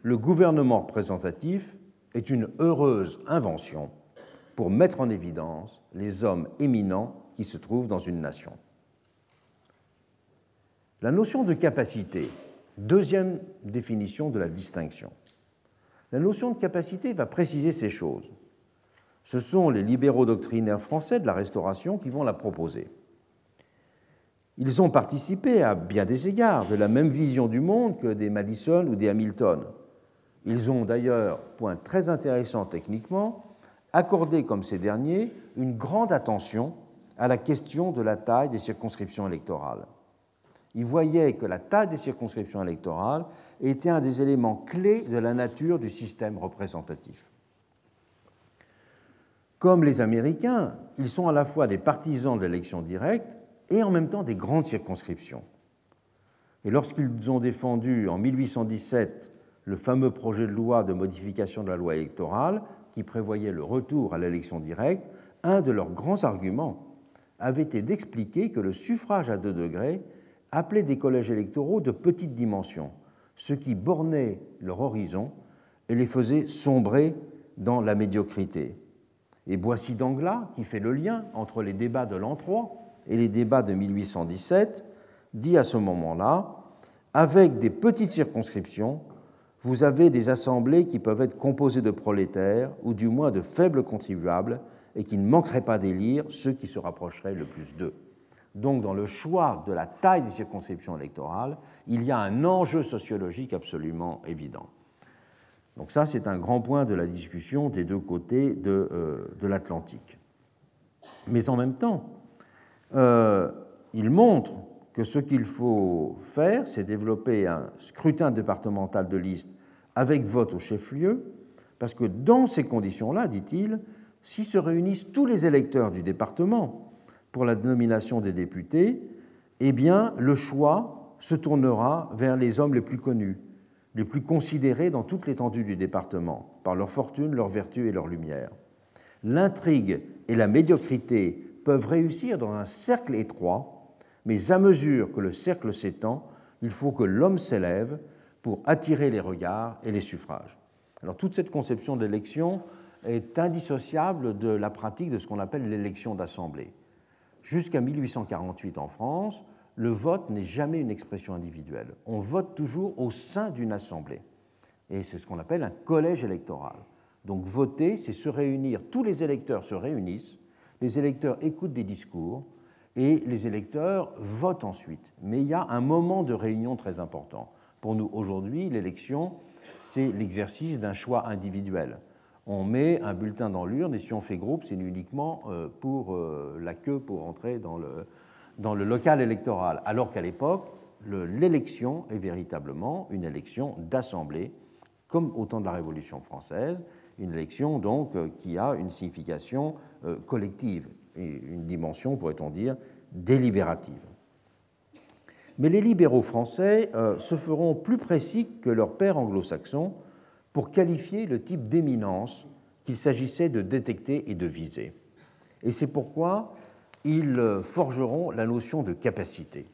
le gouvernement représentatif est une heureuse invention pour mettre en évidence les hommes éminents qui se trouvent dans une nation. La notion de capacité, deuxième définition de la distinction. La notion de capacité va préciser ces choses. Ce sont les libéraux doctrinaires français de la Restauration qui vont la proposer. Ils ont participé à bien des égards de la même vision du monde que des Madison ou des Hamilton. Ils ont d'ailleurs, point très intéressant techniquement, accordé comme ces derniers une grande attention à la question de la taille des circonscriptions électorales. Ils voyaient que la taille des circonscriptions électorales était un des éléments clés de la nature du système représentatif. Comme les Américains, ils sont à la fois des partisans de l'élection directe et en même temps des grandes circonscriptions. Et lorsqu'ils ont défendu en 1817 le fameux projet de loi de modification de la loi électorale qui prévoyait le retour à l'élection directe, un de leurs grands arguments avait été d'expliquer que le suffrage à deux degrés appelait des collèges électoraux de petite dimension, ce qui bornait leur horizon et les faisait sombrer dans la médiocrité. Et Boissy d'Anglas, qui fait le lien entre les débats de l'an 3 et les débats de 1817, dit à ce moment-là Avec des petites circonscriptions, vous avez des assemblées qui peuvent être composées de prolétaires ou du moins de faibles contribuables et qui ne manqueraient pas d'élire ceux qui se rapprocheraient le plus d'eux. Donc, dans le choix de la taille des circonscriptions électorales, il y a un enjeu sociologique absolument évident. Donc, ça, c'est un grand point de la discussion des deux côtés de, euh, de l'Atlantique. Mais en même temps, euh, il montre que ce qu'il faut faire, c'est développer un scrutin départemental de liste avec vote au chef-lieu, parce que dans ces conditions-là, dit-il, si se réunissent tous les électeurs du département pour la nomination des députés, eh bien, le choix se tournera vers les hommes les plus connus, les plus considérés dans toute l'étendue du département, par leur fortune, leur vertu et leur lumière. L'intrigue et la médiocrité peuvent réussir dans un cercle étroit, mais à mesure que le cercle s'étend, il faut que l'homme s'élève pour attirer les regards et les suffrages. Alors toute cette conception de l'élection est indissociable de la pratique de ce qu'on appelle l'élection d'assemblée. Jusqu'à 1848 en France, le vote n'est jamais une expression individuelle. On vote toujours au sein d'une assemblée. Et c'est ce qu'on appelle un collège électoral. Donc voter, c'est se réunir, tous les électeurs se réunissent, les électeurs écoutent des discours et les électeurs votent ensuite. Mais il y a un moment de réunion très important. Pour nous, aujourd'hui, l'élection, c'est l'exercice d'un choix individuel on met un bulletin dans l'urne et si on fait groupe, c'est uniquement euh, pour euh, la queue pour entrer dans le, dans le local électoral. Alors qu'à l'époque, l'élection est véritablement une élection d'assemblée, comme au temps de la Révolution française, une élection donc euh, qui a une signification collective et une dimension, pourrait-on dire, délibérative. Mais les libéraux français se feront plus précis que leurs pères anglo-saxons pour qualifier le type d'éminence qu'il s'agissait de détecter et de viser. Et c'est pourquoi ils forgeront la notion de capacité.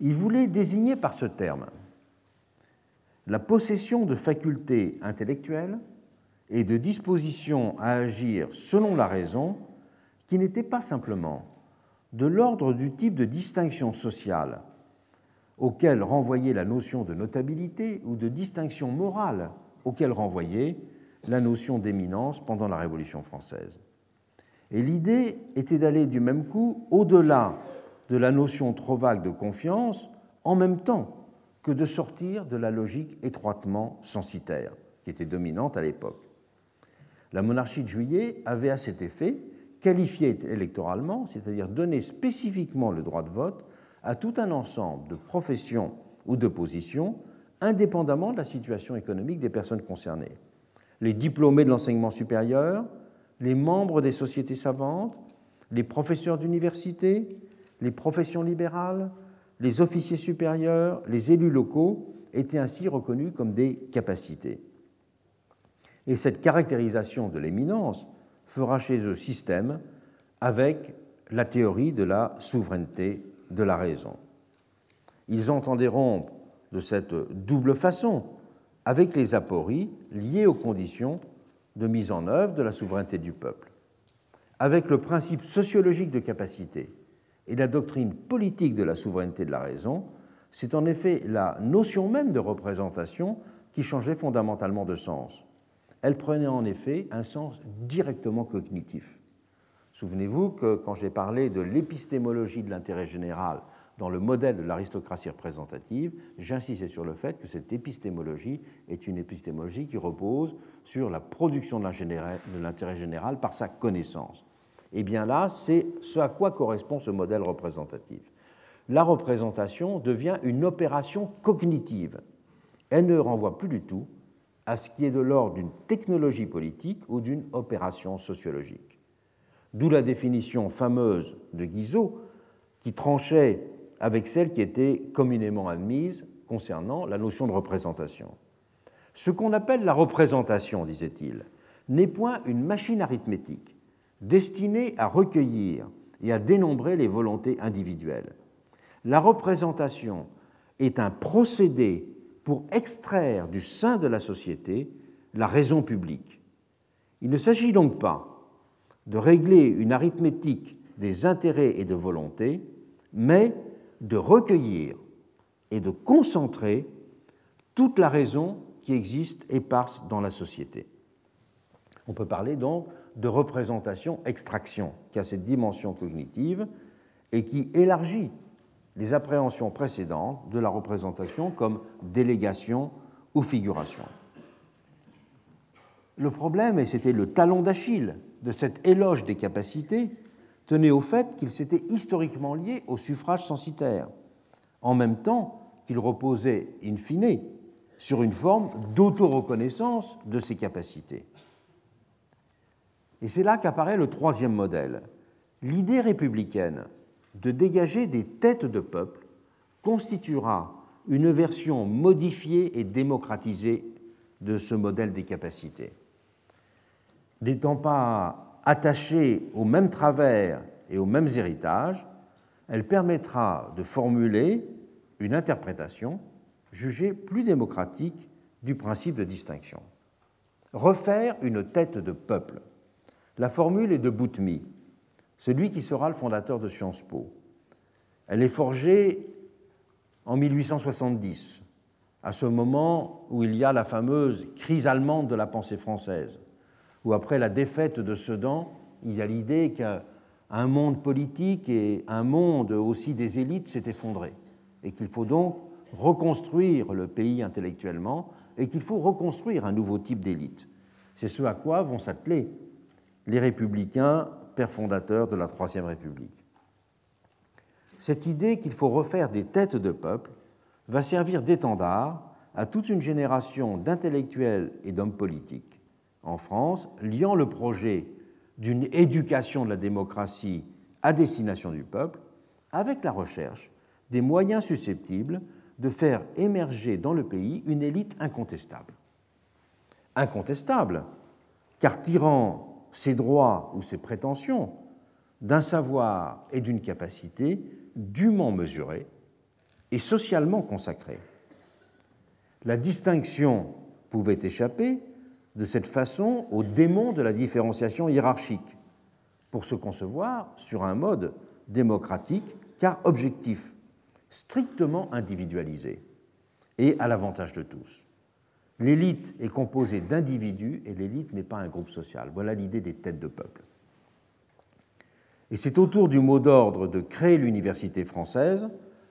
Ils voulaient désigner par ce terme la possession de facultés intellectuelles et de dispositions à agir selon la raison qui n'étaient pas simplement de l'ordre du type de distinction sociale auquel renvoyait la notion de notabilité ou de distinction morale auquel renvoyait la notion d'éminence pendant la Révolution française. Et l'idée était d'aller du même coup au-delà de la notion trop vague de confiance en même temps que de sortir de la logique étroitement censitaire qui était dominante à l'époque. La monarchie de juillet avait à cet effet qualifié électoralement, c'est-à-dire donné spécifiquement le droit de vote à tout un ensemble de professions ou de positions, indépendamment de la situation économique des personnes concernées. Les diplômés de l'enseignement supérieur, les membres des sociétés savantes, les professeurs d'université, les professions libérales, les officiers supérieurs, les élus locaux étaient ainsi reconnus comme des capacités. Et cette caractérisation de l'éminence fera chez eux système avec la théorie de la souveraineté de la raison. Ils entendaient rompre de cette double façon avec les apories liées aux conditions de mise en œuvre de la souveraineté du peuple. Avec le principe sociologique de capacité et la doctrine politique de la souveraineté de la raison, c'est en effet la notion même de représentation qui changeait fondamentalement de sens. Elle prenait en effet un sens directement cognitif. Souvenez-vous que quand j'ai parlé de l'épistémologie de l'intérêt général dans le modèle de l'aristocratie représentative, j'insistais sur le fait que cette épistémologie est une épistémologie qui repose sur la production de l'intérêt général par sa connaissance. Et eh bien là, c'est ce à quoi correspond ce modèle représentatif. La représentation devient une opération cognitive. Elle ne renvoie plus du tout à ce qui est de l'ordre d'une technologie politique ou d'une opération sociologique. D'où la définition fameuse de Guizot qui tranchait avec celle qui était communément admise concernant la notion de représentation. Ce qu'on appelle la représentation, disait-il, n'est point une machine arithmétique destinée à recueillir et à dénombrer les volontés individuelles. La représentation est un procédé pour extraire du sein de la société la raison publique. Il ne s'agit donc pas de régler une arithmétique des intérêts et de volontés, mais de recueillir et de concentrer toute la raison qui existe éparse dans la société. On peut parler donc de représentation-extraction, qui a cette dimension cognitive et qui élargit les appréhensions précédentes de la représentation comme délégation ou figuration. Le problème, et c'était le talon d'Achille de cet éloge des capacités tenait au fait qu'il s'était historiquement lié au suffrage censitaire, en même temps qu'il reposait, in fine, sur une forme d'auto-reconnaissance de ses capacités. Et c'est là qu'apparaît le troisième modèle. L'idée républicaine de dégager des têtes de peuple constituera une version modifiée et démocratisée de ce modèle des capacités n'étant pas attachée aux mêmes travers et aux mêmes héritages, elle permettra de formuler une interprétation jugée plus démocratique du principe de distinction. Refaire une tête de peuple. La formule est de Boutmy, celui qui sera le fondateur de Sciences Po. Elle est forgée en 1870, à ce moment où il y a la fameuse crise allemande de la pensée française où après la défaite de Sedan, il y a l'idée qu'un monde politique et un monde aussi des élites s'est effondré, et qu'il faut donc reconstruire le pays intellectuellement, et qu'il faut reconstruire un nouveau type d'élite. C'est ce à quoi vont s'atteler les républicains, pères fondateurs de la Troisième République. Cette idée qu'il faut refaire des têtes de peuple va servir d'étendard à toute une génération d'intellectuels et d'hommes politiques en France, liant le projet d'une éducation de la démocratie à destination du peuple avec la recherche des moyens susceptibles de faire émerger dans le pays une élite incontestable. Incontestable, car tirant ses droits ou ses prétentions d'un savoir et d'une capacité dûment mesurés et socialement consacrés. La distinction pouvait échapper de cette façon au démon de la différenciation hiérarchique, pour se concevoir sur un mode démocratique car objectif, strictement individualisé et à l'avantage de tous. L'élite est composée d'individus et l'élite n'est pas un groupe social. Voilà l'idée des têtes de peuple. Et c'est autour du mot d'ordre de créer l'université française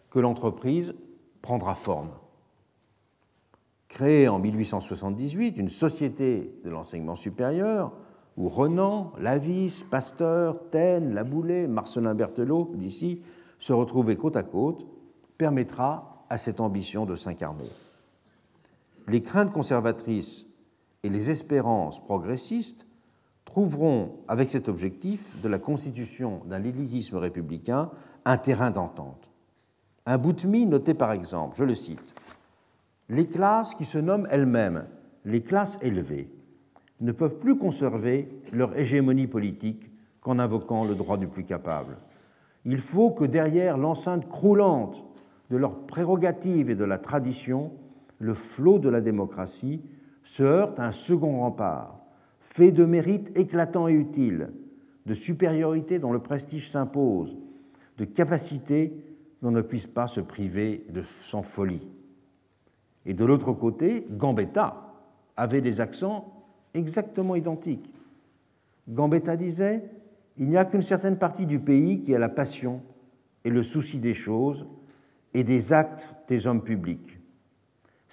que l'entreprise prendra forme. Créée en 1878, une société de l'enseignement supérieur où Renan, Lavis, Pasteur, Taine, Laboulé, Marcelin Berthelot, d'ici, se retrouvaient côte à côte, permettra à cette ambition de s'incarner. Les craintes conservatrices et les espérances progressistes trouveront, avec cet objectif de la constitution d'un élitisme républicain, un terrain d'entente. Un bout de mie notait par exemple, je le cite, Les classes qui se nomment elles-mêmes les classes élevées ne peuvent plus conserver leur hégémonie politique qu'en invoquant le droit du plus capable. Il faut que derrière l'enceinte croulante de leurs prérogatives et de la tradition, le flot de la démocratie se heurte à un second rempart, fait de mérites éclatants et utiles, de supériorité dont le prestige s'impose, de capacité dont ne puisse pas se priver sans folie. Et de l'autre côté, Gambetta avait des accents exactement identiques. Gambetta disait Il n'y a qu'une certaine partie du pays qui a la passion et le souci des choses et des actes des hommes publics.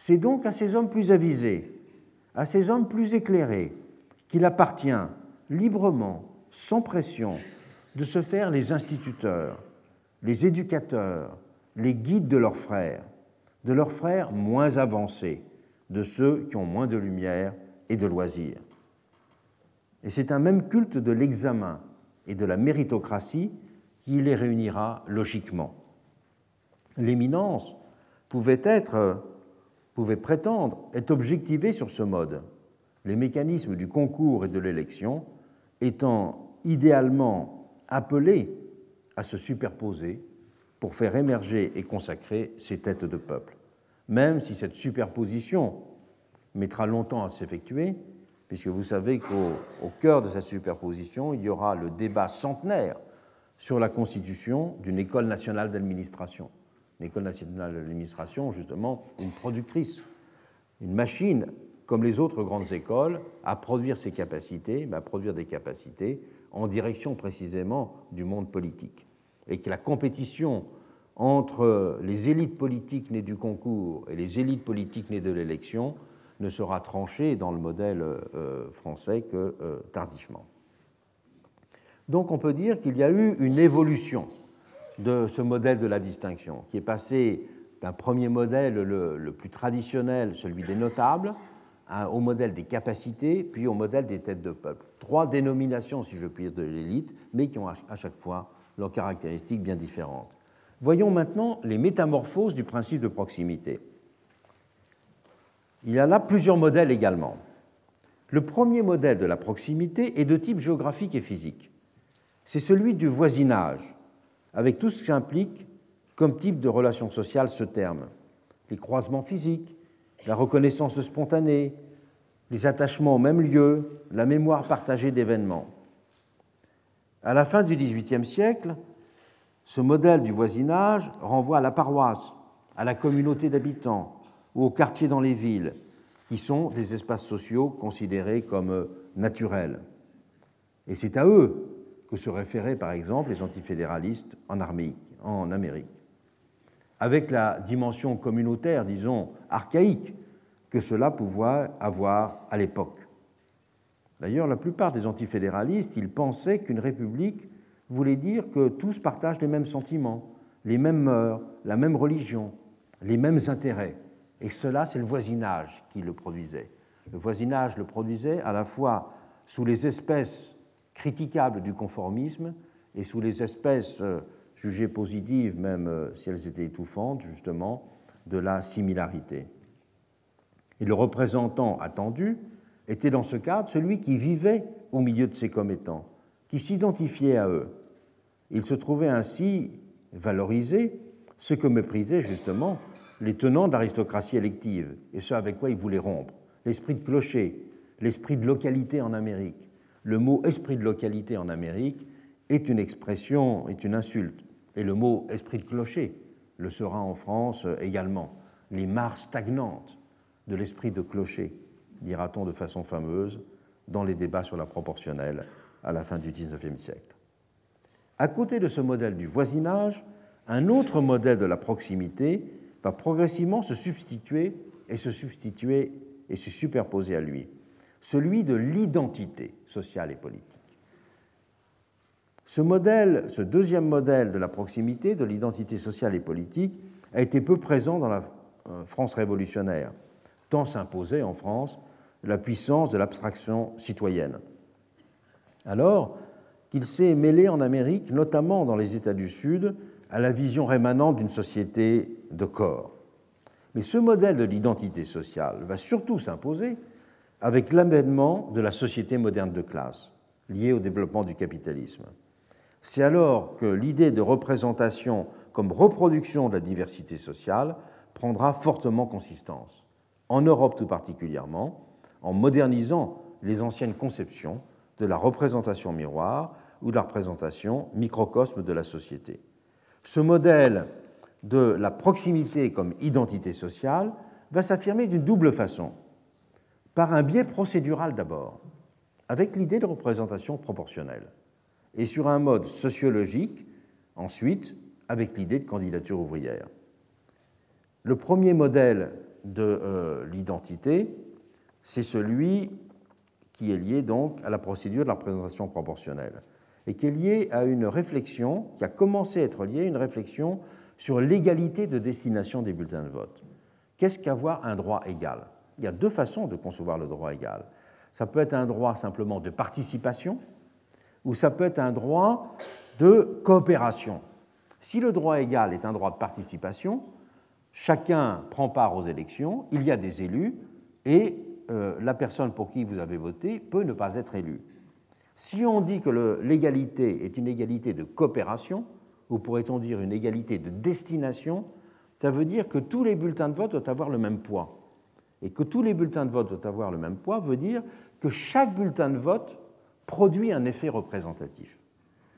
C'est donc à ces hommes plus avisés, à ces hommes plus éclairés, qu'il appartient librement, sans pression, de se faire les instituteurs, les éducateurs, les guides de leurs frères, de leurs frères moins avancés, de ceux qui ont moins de lumière et de loisirs. Et c'est un même culte de l'examen et de la méritocratie qui les réunira logiquement. L'éminence pouvait être, pouvait prétendre être objectivée sur ce mode, les mécanismes du concours et de l'élection étant idéalement appelés à se superposer pour faire émerger et consacrer ces têtes de peuple, même si cette superposition mettra longtemps à s'effectuer, puisque vous savez qu'au cœur de cette superposition, il y aura le débat centenaire sur la constitution d'une école nationale d'administration. Une école nationale d'administration, justement, une productrice, une machine, comme les autres grandes écoles, à produire ses capacités, à produire des capacités en direction précisément du monde politique. Et que la compétition entre les élites politiques nées du concours et les élites politiques nées de l'élection ne sera tranchée dans le modèle euh, français que euh, tardivement. Donc on peut dire qu'il y a eu une évolution de ce modèle de la distinction, qui est passé d'un premier modèle le, plus traditionnel, celui des notables, au modèle des capacités, puis au modèle des têtes de peuple. Trois dénominations, si je puis dire, de l'élite, mais qui ont à chaque fois leurs caractéristiques bien différentes. Voyons maintenant les métamorphoses du principe de proximité. Il y a là plusieurs modèles également. Le premier modèle de la proximité est de type géographique et physique. C'est celui du voisinage, avec tout ce qu'implique comme type de relation sociale ce terme. Les croisements physiques, la reconnaissance spontanée, les attachements au même lieu, la mémoire partagée d'événements. À la fin du XVIIIe siècle, ce modèle du voisinage renvoie à la paroisse, à la communauté d'habitants ou au quartier dans les villes, qui sont des espaces sociaux considérés comme naturels. Et c'est à eux que se référaient par exemple les antifédéralistes en, en Amérique, avec la dimension communautaire, disons, archaïque que cela pouvait avoir à l'époque. D'ailleurs, la plupart des antifédéralistes, ils pensaient qu'une république voulait dire que tous partagent les mêmes sentiments, les mêmes mœurs, la même religion, les mêmes intérêts. Et cela, c'est le voisinage qui le produisait. Le voisinage le produisait à la fois sous les espèces critiquables du conformisme et sous les espèces euh, jugées positives, même euh, si elles étaient étouffantes, justement, de la similarité. Et le représentant attendu était dans ce cadre celui qui vivait au milieu de ses commettants, qui s'identifiait à eux. Il se trouvait ainsi valorisé, ce que méprisaient justement les tenants de l'aristocratie élective, et ce avec quoi il voulait rompre. L'esprit de clocher, l'esprit de localité en Amérique, le mot esprit de localité en Amérique est une expression, est une insulte. Et le mot esprit de clocher le sera en France également. Les mares stagnantes de l'esprit de clocher, dira-t-on de façon fameuse dans les débats sur la proportionnelle à la fin du XIXe siècle. À côté de ce modèle du voisinage, un autre modèle de la proximité va progressivement se substituer et se substituer et se superposer à lui, celui de l'identité sociale et politique. Ce modèle, ce deuxième modèle de la proximité, de l'identité sociale et politique, a été peu présent dans la euh, France révolutionnaire, tant s'imposait en France la puissance de l'abstraction citoyenne. Alors qu'il s'est mêlé en Amérique, notamment dans les États du Sud, à la vision rémanente d'une société de corps. Mais ce modèle de l'identité sociale va surtout s'imposer avec l'avènement de la société moderne de classe, liée au développement du capitalisme. C'est alors que l'idée de représentation comme reproduction de la diversité sociale prendra fortement consistance, en Europe tout particulièrement, en modernisant les anciennes conceptions de la représentation miroir ou de la représentation microcosme de la société. Ce modèle de la proximité comme identité sociale va s'affirmer d'une double façon. Par un biais procédural d'abord, avec l'idée de représentation proportionnelle, et sur un mode sociologique, ensuite, avec l'idée de candidature ouvrière. Le premier modèle de euh, l'identité, c'est celui qui est lié donc à la procédure de la représentation proportionnelle et qui est lié à une réflexion, qui a commencé à être liée à une réflexion sur l'égalité de destination des bulletins de vote. Qu'est-ce qu'avoir un droit égal? Il y a deux façons de concevoir le droit égal. Ça peut être un droit simplement de participation, ou ça peut être un droit de coopération. Si le droit égal est un droit de participation, chacun prend part aux élections, il y a des élus, et euh, la personne pour qui vous avez voté peut ne pas être élue. Si on dit que l'égalité est une égalité de coopération, ou pourrait-on dire une égalité de destination, ça veut dire que tous les bulletins de vote doivent avoir le même poids. Et que tous les bulletins de vote doivent avoir le même poids veut dire que chaque bulletin de vote produit un effet représentatif.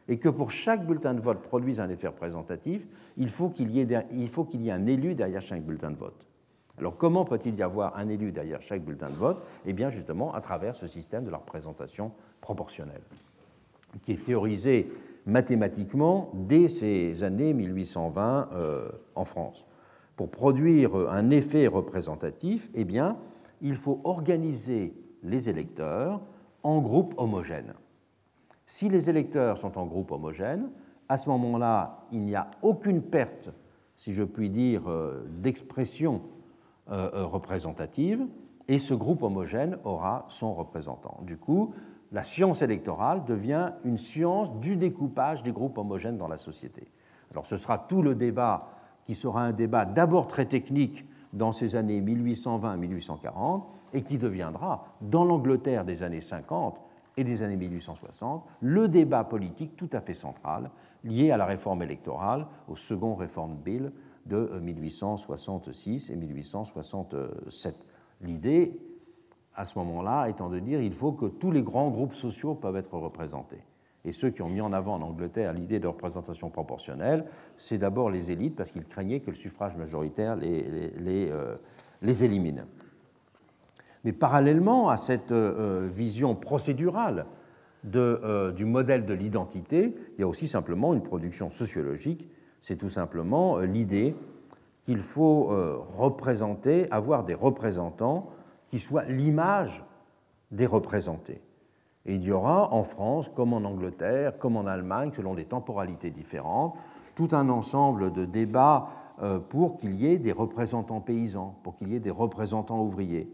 Et que pour chaque bulletin de vote produise un effet représentatif, il faut qu'il y, y, ait un élu derrière chaque bulletin de vote. Alors comment peut-il y avoir un élu derrière chaque bulletin de vote? Eh bien justement à travers ce système de la représentation proportionnelle, qui est théorisé mathématiquement dès ces années 1820 euh, en France. Pour produire un effet représentatif, eh bien, il faut organiser les électeurs en groupes homogènes. Si les électeurs sont en groupe homogène, à ce moment-là, il n'y a aucune perte, si je puis dire, euh, d'expression euh, représentative, et ce groupe homogène aura son représentant. Du coup, la science électorale devient une science du découpage des groupes homogènes dans la société. Alors ce sera tout le débat qui sera un débat d'abord très technique dans ces années 1820-1840 et qui deviendra, dans l'Angleterre des années 50 et des années 1860, le débat politique tout à fait central lié à la réforme électorale, au second Reform Bill de 1866 et 1867. L'idée à ce moment-là étant de dire qu'il faut que tous les grands groupes sociaux peuvent être représentés. Et ceux qui ont mis en avant en Angleterre l'idée de représentation proportionnelle, c'est d'abord les élites, parce qu'ils craignaient que le suffrage majoritaire les, les, euh, élimine. Mais parallèlement à cette euh, vision procédurale euh, du modèle de l'identité, il y a aussi simplement une production sociologique. C'est tout simplement l'idée qu'il faut représenter, avoir des représentants qui soit l'image des représentés. Et il y aura en France, comme en Angleterre, comme en Allemagne, selon des temporalités différentes, tout un ensemble de débats euh, pour qu'il y ait des représentants paysans, pour qu'il y ait des représentants ouvriers,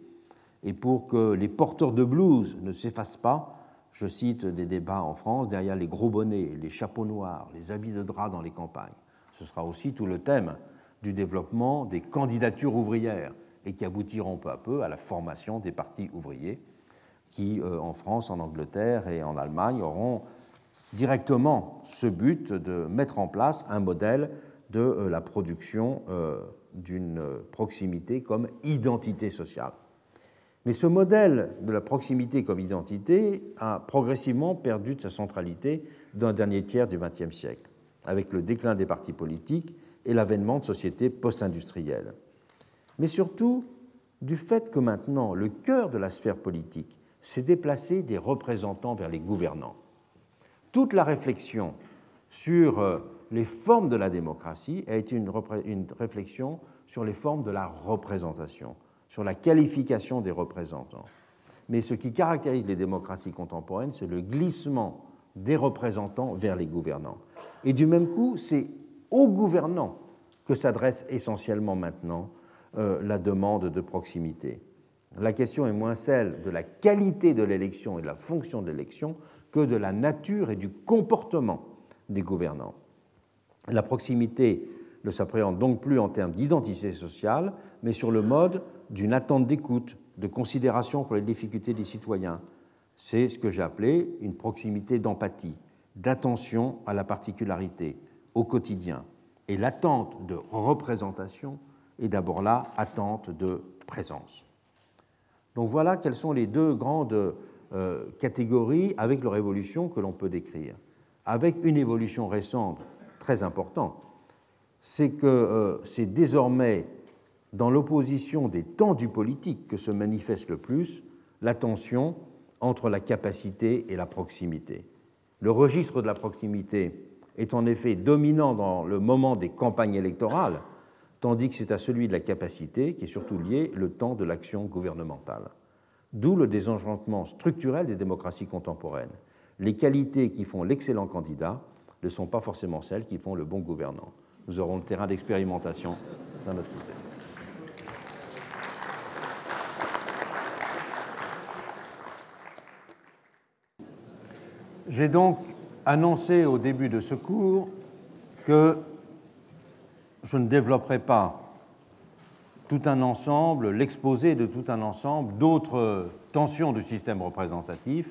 et pour que les porteurs de blues ne s'effacent pas. Je cite des débats en France derrière les gros bonnets, les chapeaux noirs, les habits de drap dans les campagnes. Ce sera aussi tout le thème du développement des candidatures ouvrières et qui aboutiront peu à peu à la formation des partis ouvriers qui, euh, en France, en Angleterre et en Allemagne, auront directement ce but de mettre en place un modèle de euh, la production euh, d'une proximité comme identité sociale. Mais ce modèle de la proximité comme identité a progressivement perdu de sa centralité dans le dernier tiers du XXe siècle, avec le déclin des partis politiques et l'avènement de sociétés post-industrielles mais surtout du fait que maintenant le cœur de la sphère politique s'est déplacé des représentants vers les gouvernants. Toute la réflexion sur euh, les formes de la démocratie a été une, réflexion sur les formes de la représentation, sur la qualification des représentants. Mais ce qui caractérise les démocraties contemporaines, c'est le glissement des représentants vers les gouvernants. Et du même coup, c'est aux gouvernants que s'adresse essentiellement maintenant euh, la demande de proximité. La question est moins celle de la qualité de l'élection et de la fonction de l'élection que de la nature et du comportement des gouvernants. La proximité ne s'appréhende donc plus en termes d'identité sociale, mais sur le mode d'une attente d'écoute, de considération pour les difficultés des citoyens. C'est ce que j'ai appelé une proximité d'empathie, d'attention à la particularité, au quotidien. Et l'attente de représentation est d'abord là, attente de présence. Donc voilà quelles sont les deux grandes euh, catégories avec leur évolution que l'on peut décrire. Avec une évolution récente très importante, c'est que euh, c'est désormais dans l'opposition des temps du politique que se manifeste le plus la tension entre la capacité et la proximité. Le registre de la proximité est en effet dominant dans le moment des campagnes électorales, tandis que c'est à celui de la capacité qui est surtout lié le temps de l'action gouvernementale. D'où le désenchantement structurel des démocraties contemporaines. Les qualités qui font l'excellent candidat ne sont pas forcément celles qui font le bon gouvernant. Nous aurons le terrain d'expérimentation dans notre système. J'ai donc annoncé au début de ce cours que je ne développerai pas tout un ensemble, l'exposé de tout un ensemble d'autres tensions du système représentatif,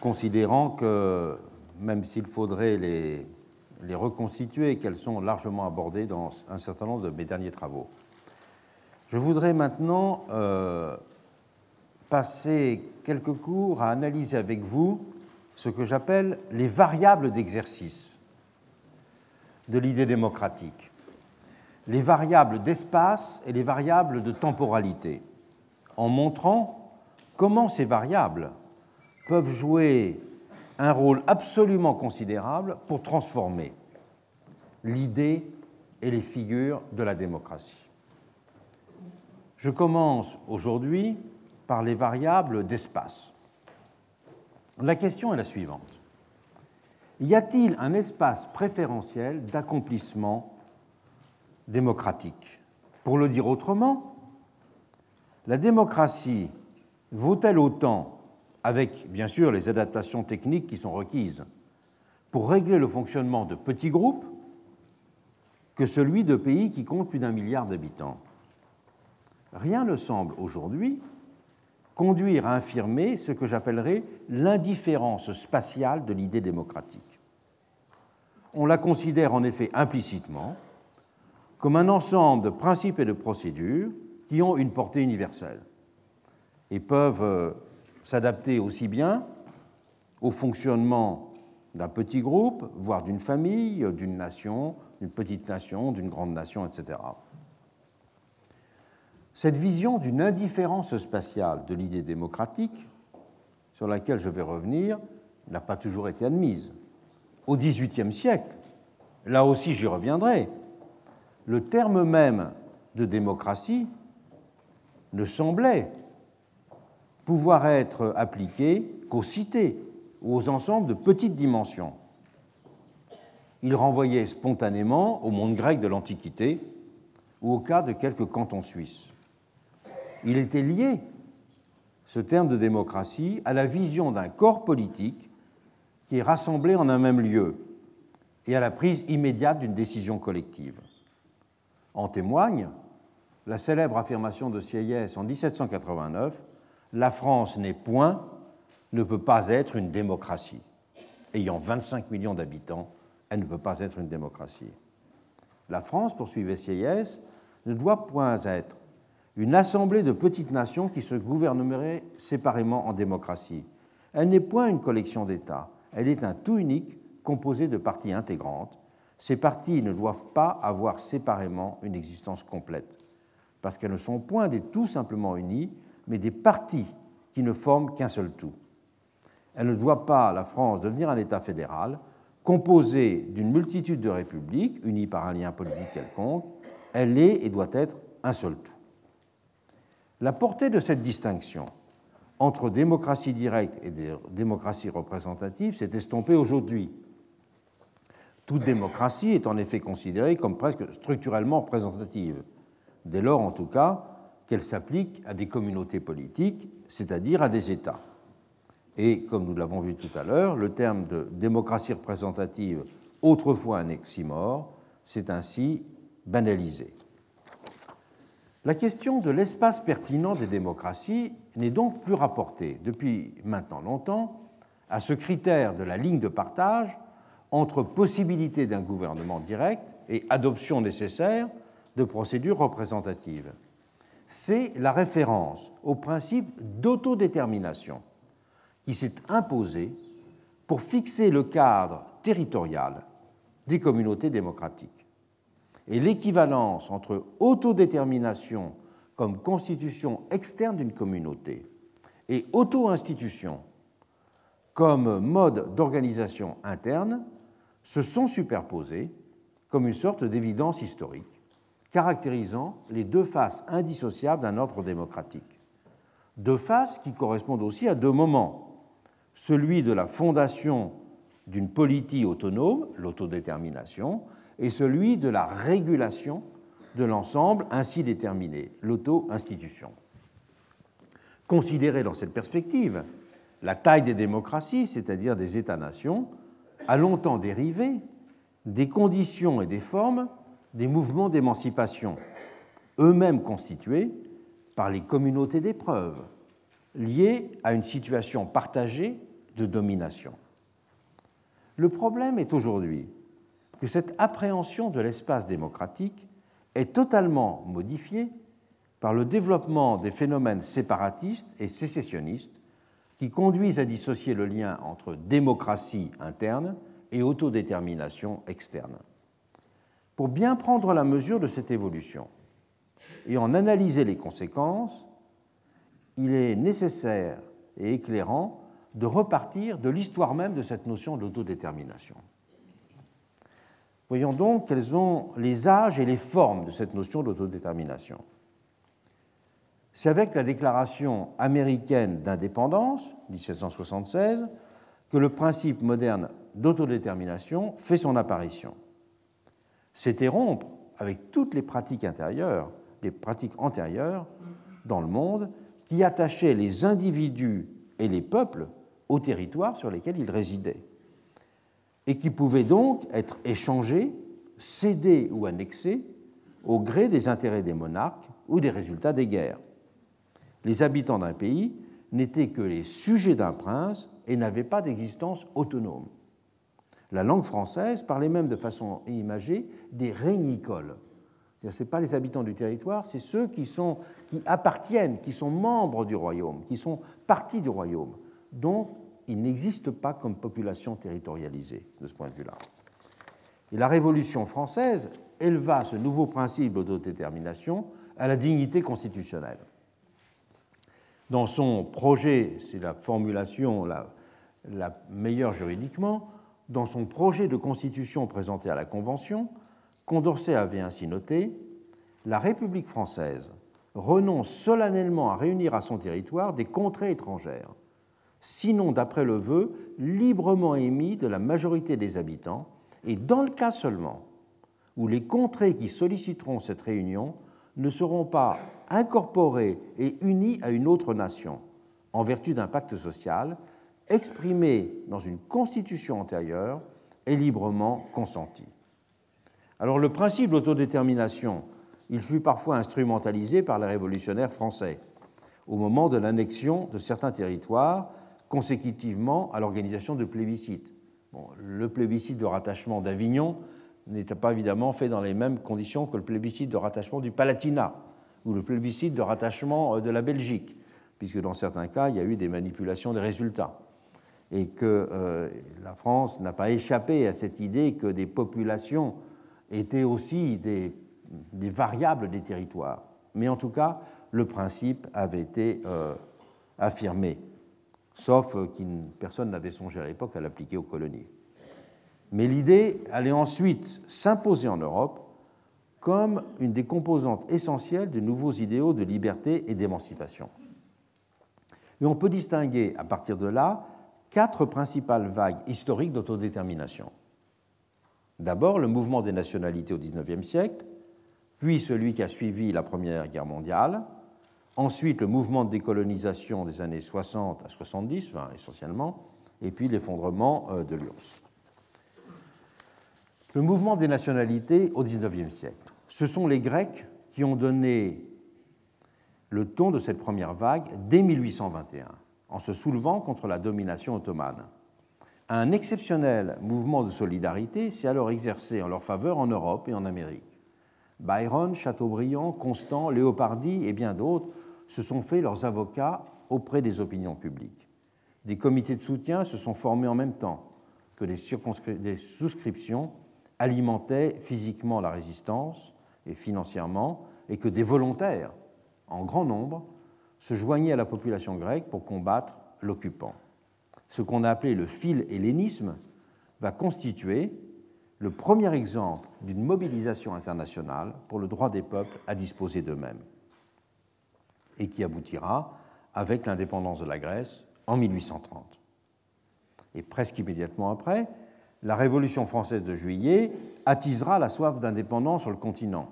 considérant que même s'il faudrait les, reconstituer, qu'elles sont largement abordées dans un certain nombre de mes derniers travaux. Je voudrais maintenant euh, passer quelques cours à analyser avec vous ce que j'appelle les variables d'exercice de l'idée démocratique les variables d'espace et les variables de temporalité, en montrant comment ces variables peuvent jouer un rôle absolument considérable pour transformer l'idée et les figures de la démocratie. Je commence aujourd'hui par les variables d'espace. La question est la suivante. Y a-t-il un espace préférentiel d'accomplissement démocratique? Pour le dire autrement, la démocratie vaut-elle autant, avec bien sûr les adaptations techniques qui sont requises, pour régler le fonctionnement de petits groupes que celui de pays qui comptent plus d'un milliard d'habitants? Rien ne semble aujourd'hui conduire à infirmer ce que j'appellerais l'indifférence spatiale de l'idée démocratique. On la considère en effet implicitement comme un ensemble de principes et de procédures qui ont une portée universelle et peuvent euh, s'adapter aussi bien au fonctionnement d'un petit groupe, voire d'une famille, d'une nation, d'une petite nation, d'une grande nation, etc. Cette vision d'une indifférence spatiale de l'idée démocratique, sur laquelle je vais revenir, n'a pas toujours été admise. Au XVIIIe siècle, là aussi j'y reviendrai, le terme même de démocratie ne semblait pouvoir être appliqué qu'aux cités ou aux ensembles de petites dimensions. Il renvoyait spontanément au monde grec de l'Antiquité ou au cas de quelques cantons suisses. Il était lié, ce terme de démocratie, à la vision d'un corps politique qui est rassemblé en un même lieu et à la prise immédiate d'une décision collective. En témoigne la célèbre affirmation de Sieyès en 1789 La France n'est point, ne peut pas être une démocratie. Ayant 25 millions d'habitants, elle ne peut pas être une démocratie. La France, poursuivait Sieyès, ne doit point être une assemblée de petites nations qui se gouverneraient séparément en démocratie. Elle n'est point une collection d'États, elle est un tout unique composé de parties intégrantes ces parties ne doivent pas avoir séparément une existence complète, parce qu'elles ne sont point des tout simplement unis, mais des parties qui ne forment qu'un seul tout. Elle ne doit pas, la France, devenir un État fédéral, composée d'une multitude de républiques unies par un lien politique quelconque, elle est et doit être un seul tout. La portée de cette distinction entre démocratie directe et démocratie représentative s'est estompée aujourd'hui. Toute démocratie est en effet considérée comme presque structurellement représentative, dès lors en tout cas qu'elle s'applique à des communautés politiques, c'est-à-dire à des États. Et comme nous l'avons vu tout à l'heure, le terme de démocratie représentative, autrefois un oxymore, s'est ainsi banalisé. La question de l'espace pertinent des démocraties n'est donc plus rapportée depuis maintenant longtemps à ce critère de la ligne de partage entre possibilité d'un gouvernement direct et adoption nécessaire de procédures représentatives. C'est la référence au principe d'autodétermination qui s'est imposé pour fixer le cadre territorial des communautés démocratiques. Et l'équivalence entre autodétermination comme constitution externe d'une communauté et auto-institution comme mode d'organisation interne se sont superposés comme une sorte d'évidence historique, caractérisant les deux faces indissociables d'un ordre démocratique. Deux faces qui correspondent aussi à deux moments celui de la fondation d'une politique autonome, l'autodétermination, et celui de la régulation de l'ensemble ainsi déterminé, l'auto-institution. Considérée dans cette perspective, la taille des démocraties, c'est-à-dire des États-nations, a longtemps dérivé des conditions et des formes des mouvements d'émancipation, eux-mêmes constitués par les communautés d'épreuves, liées à une situation partagée de domination. Le problème est aujourd'hui que cette appréhension de l'espace démocratique est totalement modifiée par le développement des phénomènes séparatistes et sécessionnistes qui conduisent à dissocier le lien entre démocratie interne et autodétermination externe. Pour bien prendre la mesure de cette évolution et en analyser les conséquences, il est nécessaire et éclairant de repartir de l'histoire même de cette notion d'autodétermination. Voyons donc quels sont les âges et les formes de cette notion d'autodétermination. C'est avec la déclaration américaine d'indépendance, 1776, que le principe moderne d'autodétermination fait son apparition. C'était rompre avec toutes les pratiques intérieures, les pratiques antérieures dans le monde qui attachaient les individus et les peuples aux territoires sur lesquels ils résidaient, et qui pouvaient donc être échangés, cédés ou annexés au gré des intérêts des monarques ou des résultats des guerres. Les habitants d'un pays n'étaient que les sujets d'un prince et n'avaient pas d'existence autonome. La langue française parlait même de façon imagée des régnicoles. Ce n'est pas les habitants du territoire, c'est ceux qui, sont, qui appartiennent, qui sont membres du royaume, qui sont partis du royaume. Donc, il n'existe pas comme population territorialisée de ce point de vue-là. Et la Révolution française éleva ce nouveau principe d'autodétermination à la dignité constitutionnelle. Dans son projet, c'est la formulation la, la meilleure juridiquement, dans son projet de constitution présenté à la Convention, Condorcet avait ainsi noté La République française renonce solennellement à réunir à son territoire des contrées étrangères sinon d'après le vœu librement émis de la majorité des habitants, et dans le cas seulement où les contrées qui solliciteront cette réunion ne seront pas incorporées et unies à une autre nation, en vertu d'un pacte social, exprimé dans une constitution antérieure et librement consenti. Alors le principe d'autodétermination, il fut parfois instrumentalisé par les révolutionnaires français au moment de l'annexion de certains territoires consécutivement à l'organisation de plébiscites. le plébiscite de rattachement d'Avignon n'était pas évidemment fait dans les mêmes conditions que le plébiscite de rattachement du Palatinat ou le plébiscite de rattachement euh, de la Belgique, puisque dans certains cas, il y a eu des manipulations des résultats. Et que euh, la France n'a pas échappé à cette idée que des populations étaient aussi des, variables des territoires. Mais en tout cas, le principe avait été euh, affirmé sauf que personne n'avait songé à l'époque à l'appliquer aux colonies. Mais l'idée allait ensuite s'imposer en Europe comme une des composantes essentielles de nouveaux idéaux de liberté et d'émancipation. Et on peut distinguer à partir de là quatre principales vagues historiques d'autodétermination. D'abord, le mouvement des nationalités au XIXe siècle, puis celui qui a suivi la Première Guerre mondiale, ensuite le mouvement de décolonisation des années 60 à 70, enfin, essentiellement, et puis l'effondrement euh, de l'URSS. Le mouvement des nationalités au XIXe siècle. Ce sont les Grecs qui ont donné le ton de cette première vague dès 1821, en se soulevant contre la domination ottomane. Un exceptionnel mouvement de solidarité s'est alors exercé en leur faveur en Europe et en Amérique. Byron, Chateaubriand, Constant, Léopardi et bien d'autres se sont fait leurs avocats auprès des opinions publiques. Des comités de soutien se sont formés en même temps que des, des souscriptions alimentaient physiquement la résistance et financièrement, et que des volontaires, en grand nombre, se joignaient à la population grecque pour combattre l'occupant ce qu'on a appelé le phil-hellénisme, va constituer le premier exemple d'une mobilisation internationale pour le droit des peuples à disposer d'eux-mêmes, et qui aboutira avec l'indépendance de la Grèce en 1830. Et presque immédiatement après, la Révolution française de juillet attisera la soif d'indépendance sur le continent,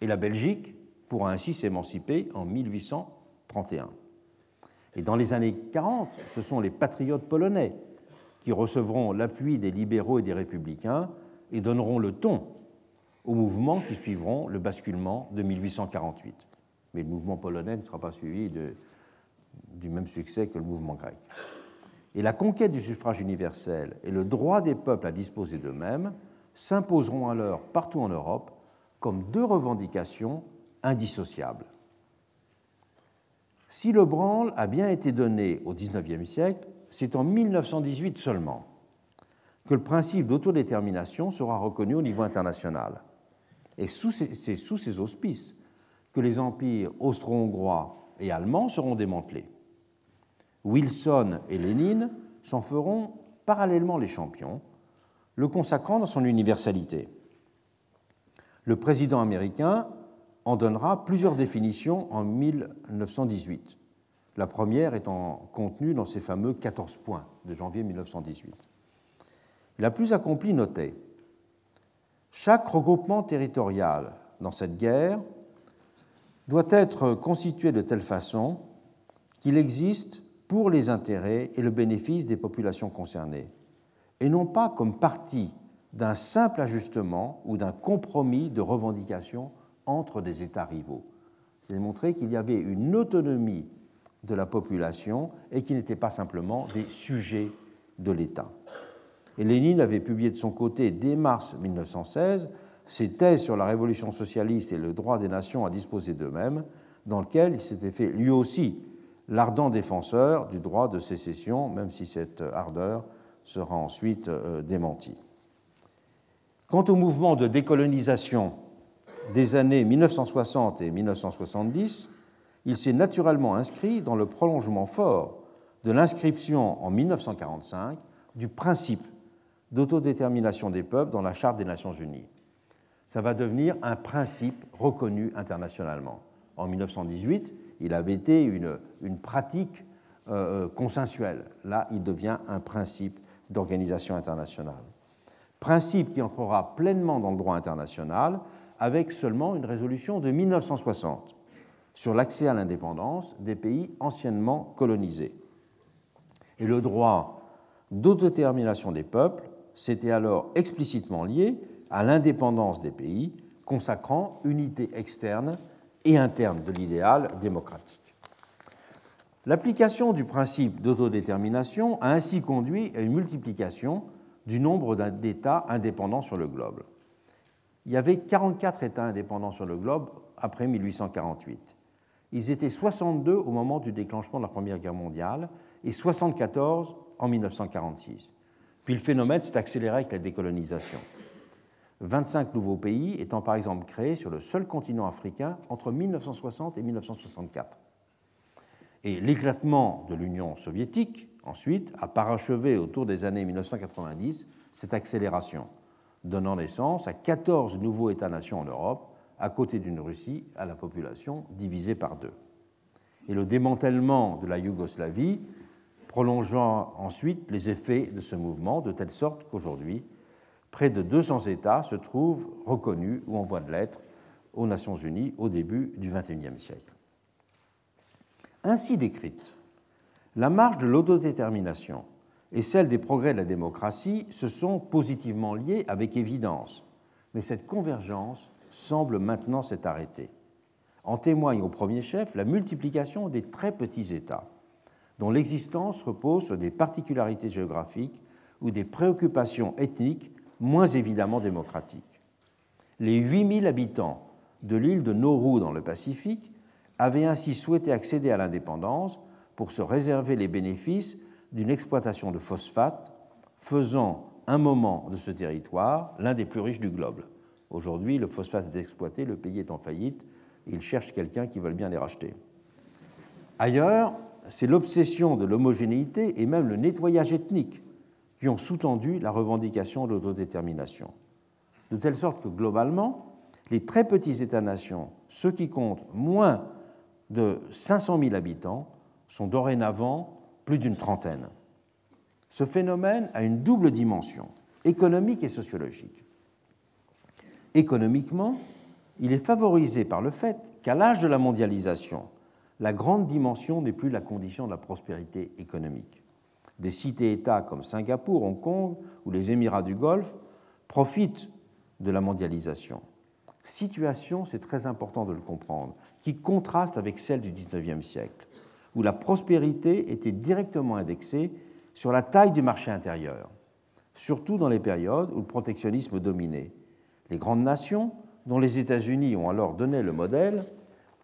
et la Belgique pourra ainsi s'émanciper en 1831. Et dans les années 40, ce sont les patriotes polonais qui recevront l'appui des libéraux et des républicains et donneront le ton aux mouvements qui suivront le basculement de 1848. Mais le mouvement polonais ne sera pas suivi du même succès que le mouvement grec. Et la conquête du suffrage universel et le droit des peuples à disposer d'eux-mêmes s'imposeront alors partout en Europe comme deux revendications indissociables. Si le branle a bien été donné au XIXe siècle, c'est en 1918 seulement que le principe d'autodétermination sera reconnu au niveau international. Et c'est sous ces auspices les empires austro-hongrois et allemands seront démantelés. Wilson et Lénine s'en feront parallèlement les champions, le consacrant dans son universalité. Le président américain en donnera plusieurs définitions en 1918. La première étant contenue dans ses fameux 14 points de janvier 1918. La plus accomplie notait Chaque regroupement territorial dans cette guerre doit être constitué de telle façon qu'il existe pour les intérêts et le bénéfice des populations concernées, et non pas comme partie d'un simple ajustement ou d'un compromis de revendications entre des États rivaux. C'est montré qu'il y avait une autonomie de la population et qu'ils n'étaient pas simplement des sujets de l'État. Et Lénine avait publié de son côté, dès mars 1916, ses thèses sur la révolution socialiste et le droit des nations à disposer d'eux-mêmes, dans lequel il s'était fait lui aussi l'ardent défenseur du droit de sécession, même si cette ardeur sera ensuite euh, démentie. Quant au mouvement de décolonisation des années 1960 et 1970, il s'est naturellement inscrit dans le prolongement fort de l'inscription en 1945 du principe d'autodétermination des peuples dans la Charte des Nations Unies. Ça va devenir un principe reconnu internationalement. En 1918, il avait été une, une pratique euh, euh, consensuelle. Là, il devient un principe d'organisation internationale. Principe qui entrera pleinement dans le droit international avec seulement une résolution de 1960 sur l'accès à l'indépendance des pays anciennement colonisés. Et le droit d'autodétermination des peuples s'était alors explicitement lié à l'indépendance des pays, consacrant unité externe et interne de l'idéal démocratique. L'application du principe d'autodétermination a ainsi conduit à une multiplication du nombre d'États indépendants sur le globe il y avait 44 États indépendants sur le globe après 1848. Ils étaient 62 au moment du déclenchement de la Première Guerre mondiale et 74 en 1946. Puis le phénomène s'est accéléré avec la décolonisation. 25 nouveaux pays étant par exemple créés sur le seul continent africain entre 1960 et 1964. Et l'éclatement de l'Union soviétique, ensuite, a parachevé autour des années 1990 cette accélération, donnant naissance à 14 nouveaux États-nations en Europe, à côté d'une Russie à la population divisée par deux. Et le démantèlement de la Yougoslavie prolongeant ensuite les effets de ce mouvement, de telle sorte qu'aujourd'hui, près de 200 États se trouvent reconnus ou en voie de l'être aux Nations Unies au début du XXIe siècle. Ainsi décrite, la marche de l'autodétermination et celle des progrès de la démocratie se sont positivement liées avec évidence, mais cette convergence semble maintenant s'être arrêtée. En témoigne au premier chef la multiplication des très petits États, dont l'existence repose sur des particularités géographiques ou des préoccupations ethniques moins évidemment démocratiques. Les 8000 habitants de l'île de Nauru dans le Pacifique avaient ainsi souhaité accéder à l'indépendance pour se réserver les bénéfices d'une exploitation de phosphate, faisant un moment de ce territoire l'un des plus riches du globe. Aujourd'hui, le phosphate est exploité, le pays est en faillite, et il cherche quelqu'un qui veuille bien les racheter. Ailleurs, c'est l'obsession de l'homogénéité et même le nettoyage ethnique qui ont sous-tendu la revendication de l'autodétermination. De telle sorte que globalement, les très petits États-nations, ceux qui comptent moins de 500 000 habitants, sont dorénavant plus d'une trentaine. Ce phénomène a une double dimension, économique et sociologique. Économiquement, il est favorisé par le fait qu'à l'âge de la mondialisation, la grande dimension n'est plus la condition de la prospérité économique. Des cités-États comme Singapour, Hong Kong ou les Émirats du Golfe profitent de la mondialisation. Situation, c'est très important de le comprendre, qui contraste avec celle du XIXe siècle, où la prospérité était directement indexée sur la taille du marché intérieur, surtout dans les périodes où le protectionnisme dominait. Les grandes nations, dont les États-Unis ont alors donné le modèle,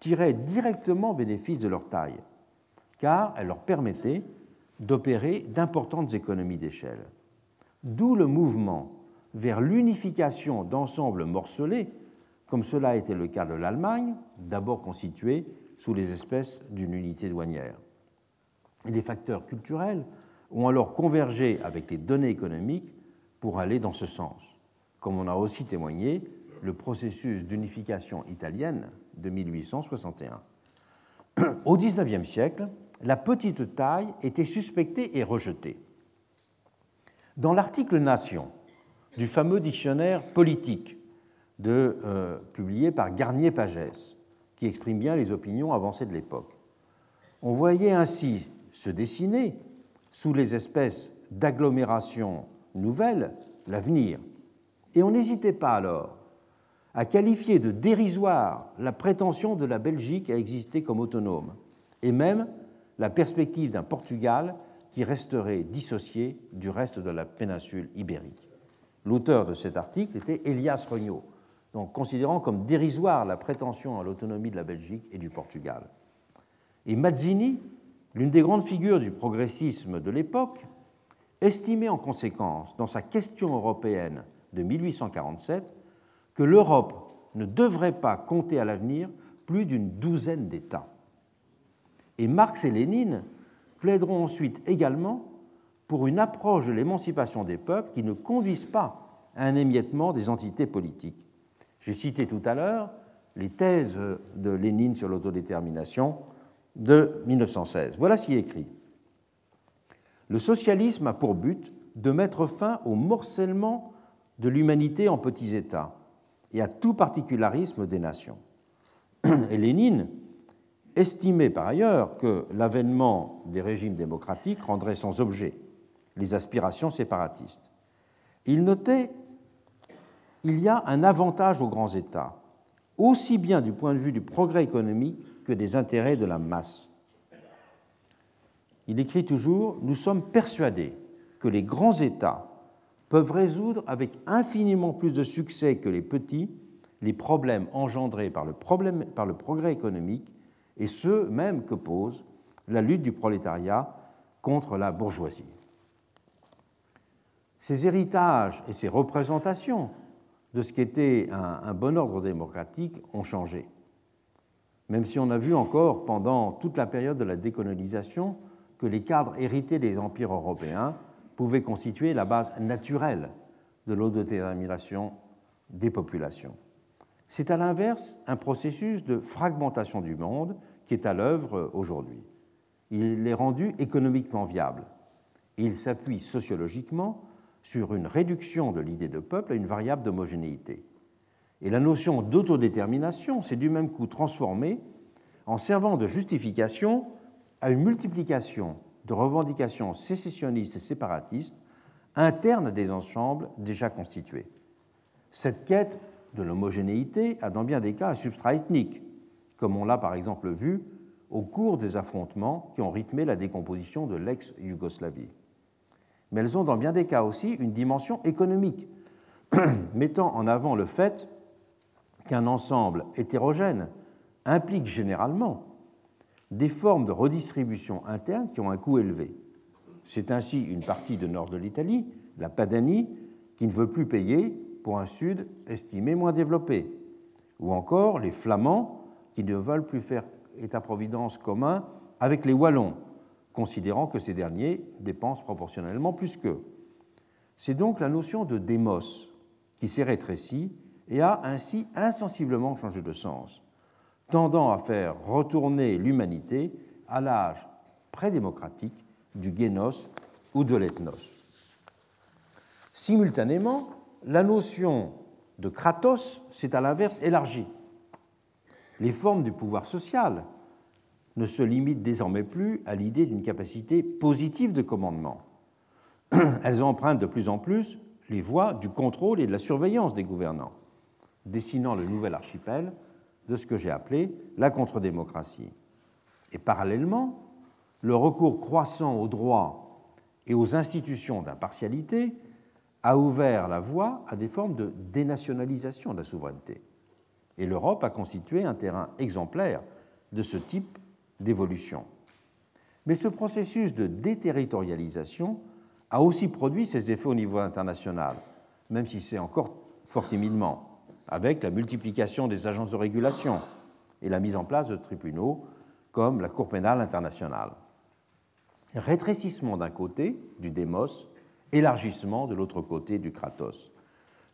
tiraient directement bénéfice de leur taille, car elle leur permettait d'opérer d'importantes économies d'échelle. D'où le mouvement vers l'unification d'ensembles morcelés, comme cela a été le cas de l'Allemagne, d'abord constituée sous les espèces d'une unité douanière. les facteurs culturels ont alors convergé avec les données économiques pour aller dans ce sens, comme on a aussi témoigné le processus d'unification italienne de 1861. Au XIXe siècle, la petite taille était suspectée et rejetée. Dans l'article Nation du fameux dictionnaire politique euh, publié par Garnier-Pagès, qui exprime bien les opinions avancées de l'époque, on voyait ainsi se dessiner, sous les espèces d'agglomérations nouvelles, l'avenir. Et on n'hésitait pas alors à qualifier de dérisoire la prétention de la Belgique à exister comme autonome, et même la perspective d'un Portugal qui resterait dissocié du reste de la péninsule ibérique. L'auteur de cet article était Elias Regnault, donc considérant comme dérisoire la prétention à l'autonomie de la Belgique et du Portugal. Et Mazzini, l'une des grandes figures du progressisme de l'époque, estimait en conséquence, dans sa question européenne de 1847, que l'Europe ne devrait pas compter à l'avenir plus d'une douzaine d'États. Et Marx et Lénine plaideront ensuite également pour une approche de l'émancipation des peuples qui ne conduise pas à un émiettement des entités politiques. J'ai cité tout à l'heure les thèses de Lénine sur l'autodétermination de 1916. Voilà ce qui est écrit. Le socialisme a pour but de mettre fin au morcellement de l'humanité en petits États et à tout particularisme des nations. Et Lénine estimait par ailleurs que l'avènement des régimes démocratiques rendrait sans objet les aspirations séparatistes. Il notait il y a un avantage aux grands États, aussi bien du point de vue du progrès économique que des intérêts de la masse. Il écrit toujours Nous sommes persuadés que les grands États peuvent résoudre avec infiniment plus de succès que les petits les problèmes engendrés par le, par le progrès économique et ceux même que pose la lutte du prolétariat contre la bourgeoisie. Ces héritages et ces représentations de ce qu'était un, bon ordre démocratique ont changé. Même si on a vu encore pendant toute la période de la décolonisation que les cadres hérités des empires européens pouvait constituer la base naturelle de l'autodétermination des populations. C'est à l'inverse un processus de fragmentation du monde qui est à l'œuvre aujourd'hui. Il est rendu économiquement viable il s'appuie sociologiquement sur une réduction de l'idée de peuple à une variable d'homogénéité. Et la notion d'autodétermination s'est du même coup transformée en servant de justification à une multiplication de revendications sécessionnistes et séparatistes internes des ensembles déjà constitués. Cette quête de l'homogénéité a dans bien des cas un substrat ethnique, comme on l'a par exemple vu au cours des affrontements qui ont rythmé la décomposition de l'ex-Yougoslavie. Mais elles ont dans bien des cas aussi une dimension économique, mettant en avant le fait qu'un ensemble hétérogène implique généralement des formes de redistribution interne qui ont un coût élevé. C'est ainsi une partie du nord de l'Italie, la Padanie, qui ne veut plus payer pour un sud estimé moins développé, ou encore les Flamands qui ne veulent plus faire État-providence commun avec les Wallons, considérant que ces derniers dépensent proportionnellement plus qu'eux. C'est donc la notion de démos qui s'est rétrécie et a ainsi insensiblement changé de sens, tendant à faire retourner l'humanité à l'âge prédémocratique du génos ou de l'ethnos. Simultanément, la notion de kratos s'est à l'inverse élargie. Les formes du pouvoir social ne se limitent désormais plus à l'idée d'une capacité positive de commandement. Elles empruntent de plus en plus les voies du contrôle et de la surveillance des gouvernants, dessinant le nouvel archipel de ce que j'ai appelé la contre-démocratie. Et parallèlement, le recours croissant aux droits et aux institutions d'impartialité a ouvert la voie à des formes de dénationalisation de la souveraineté. Et l'Europe a constitué un terrain exemplaire de ce type d'évolution. Mais ce processus de déterritorialisation a aussi produit ses effets au niveau international, même si c'est encore fort timidement, avec la multiplication des agences de régulation et la mise en place de tribunaux comme la Cour pénale internationale. Rétrécissement d'un côté du démos, élargissement de l'autre côté du kratos.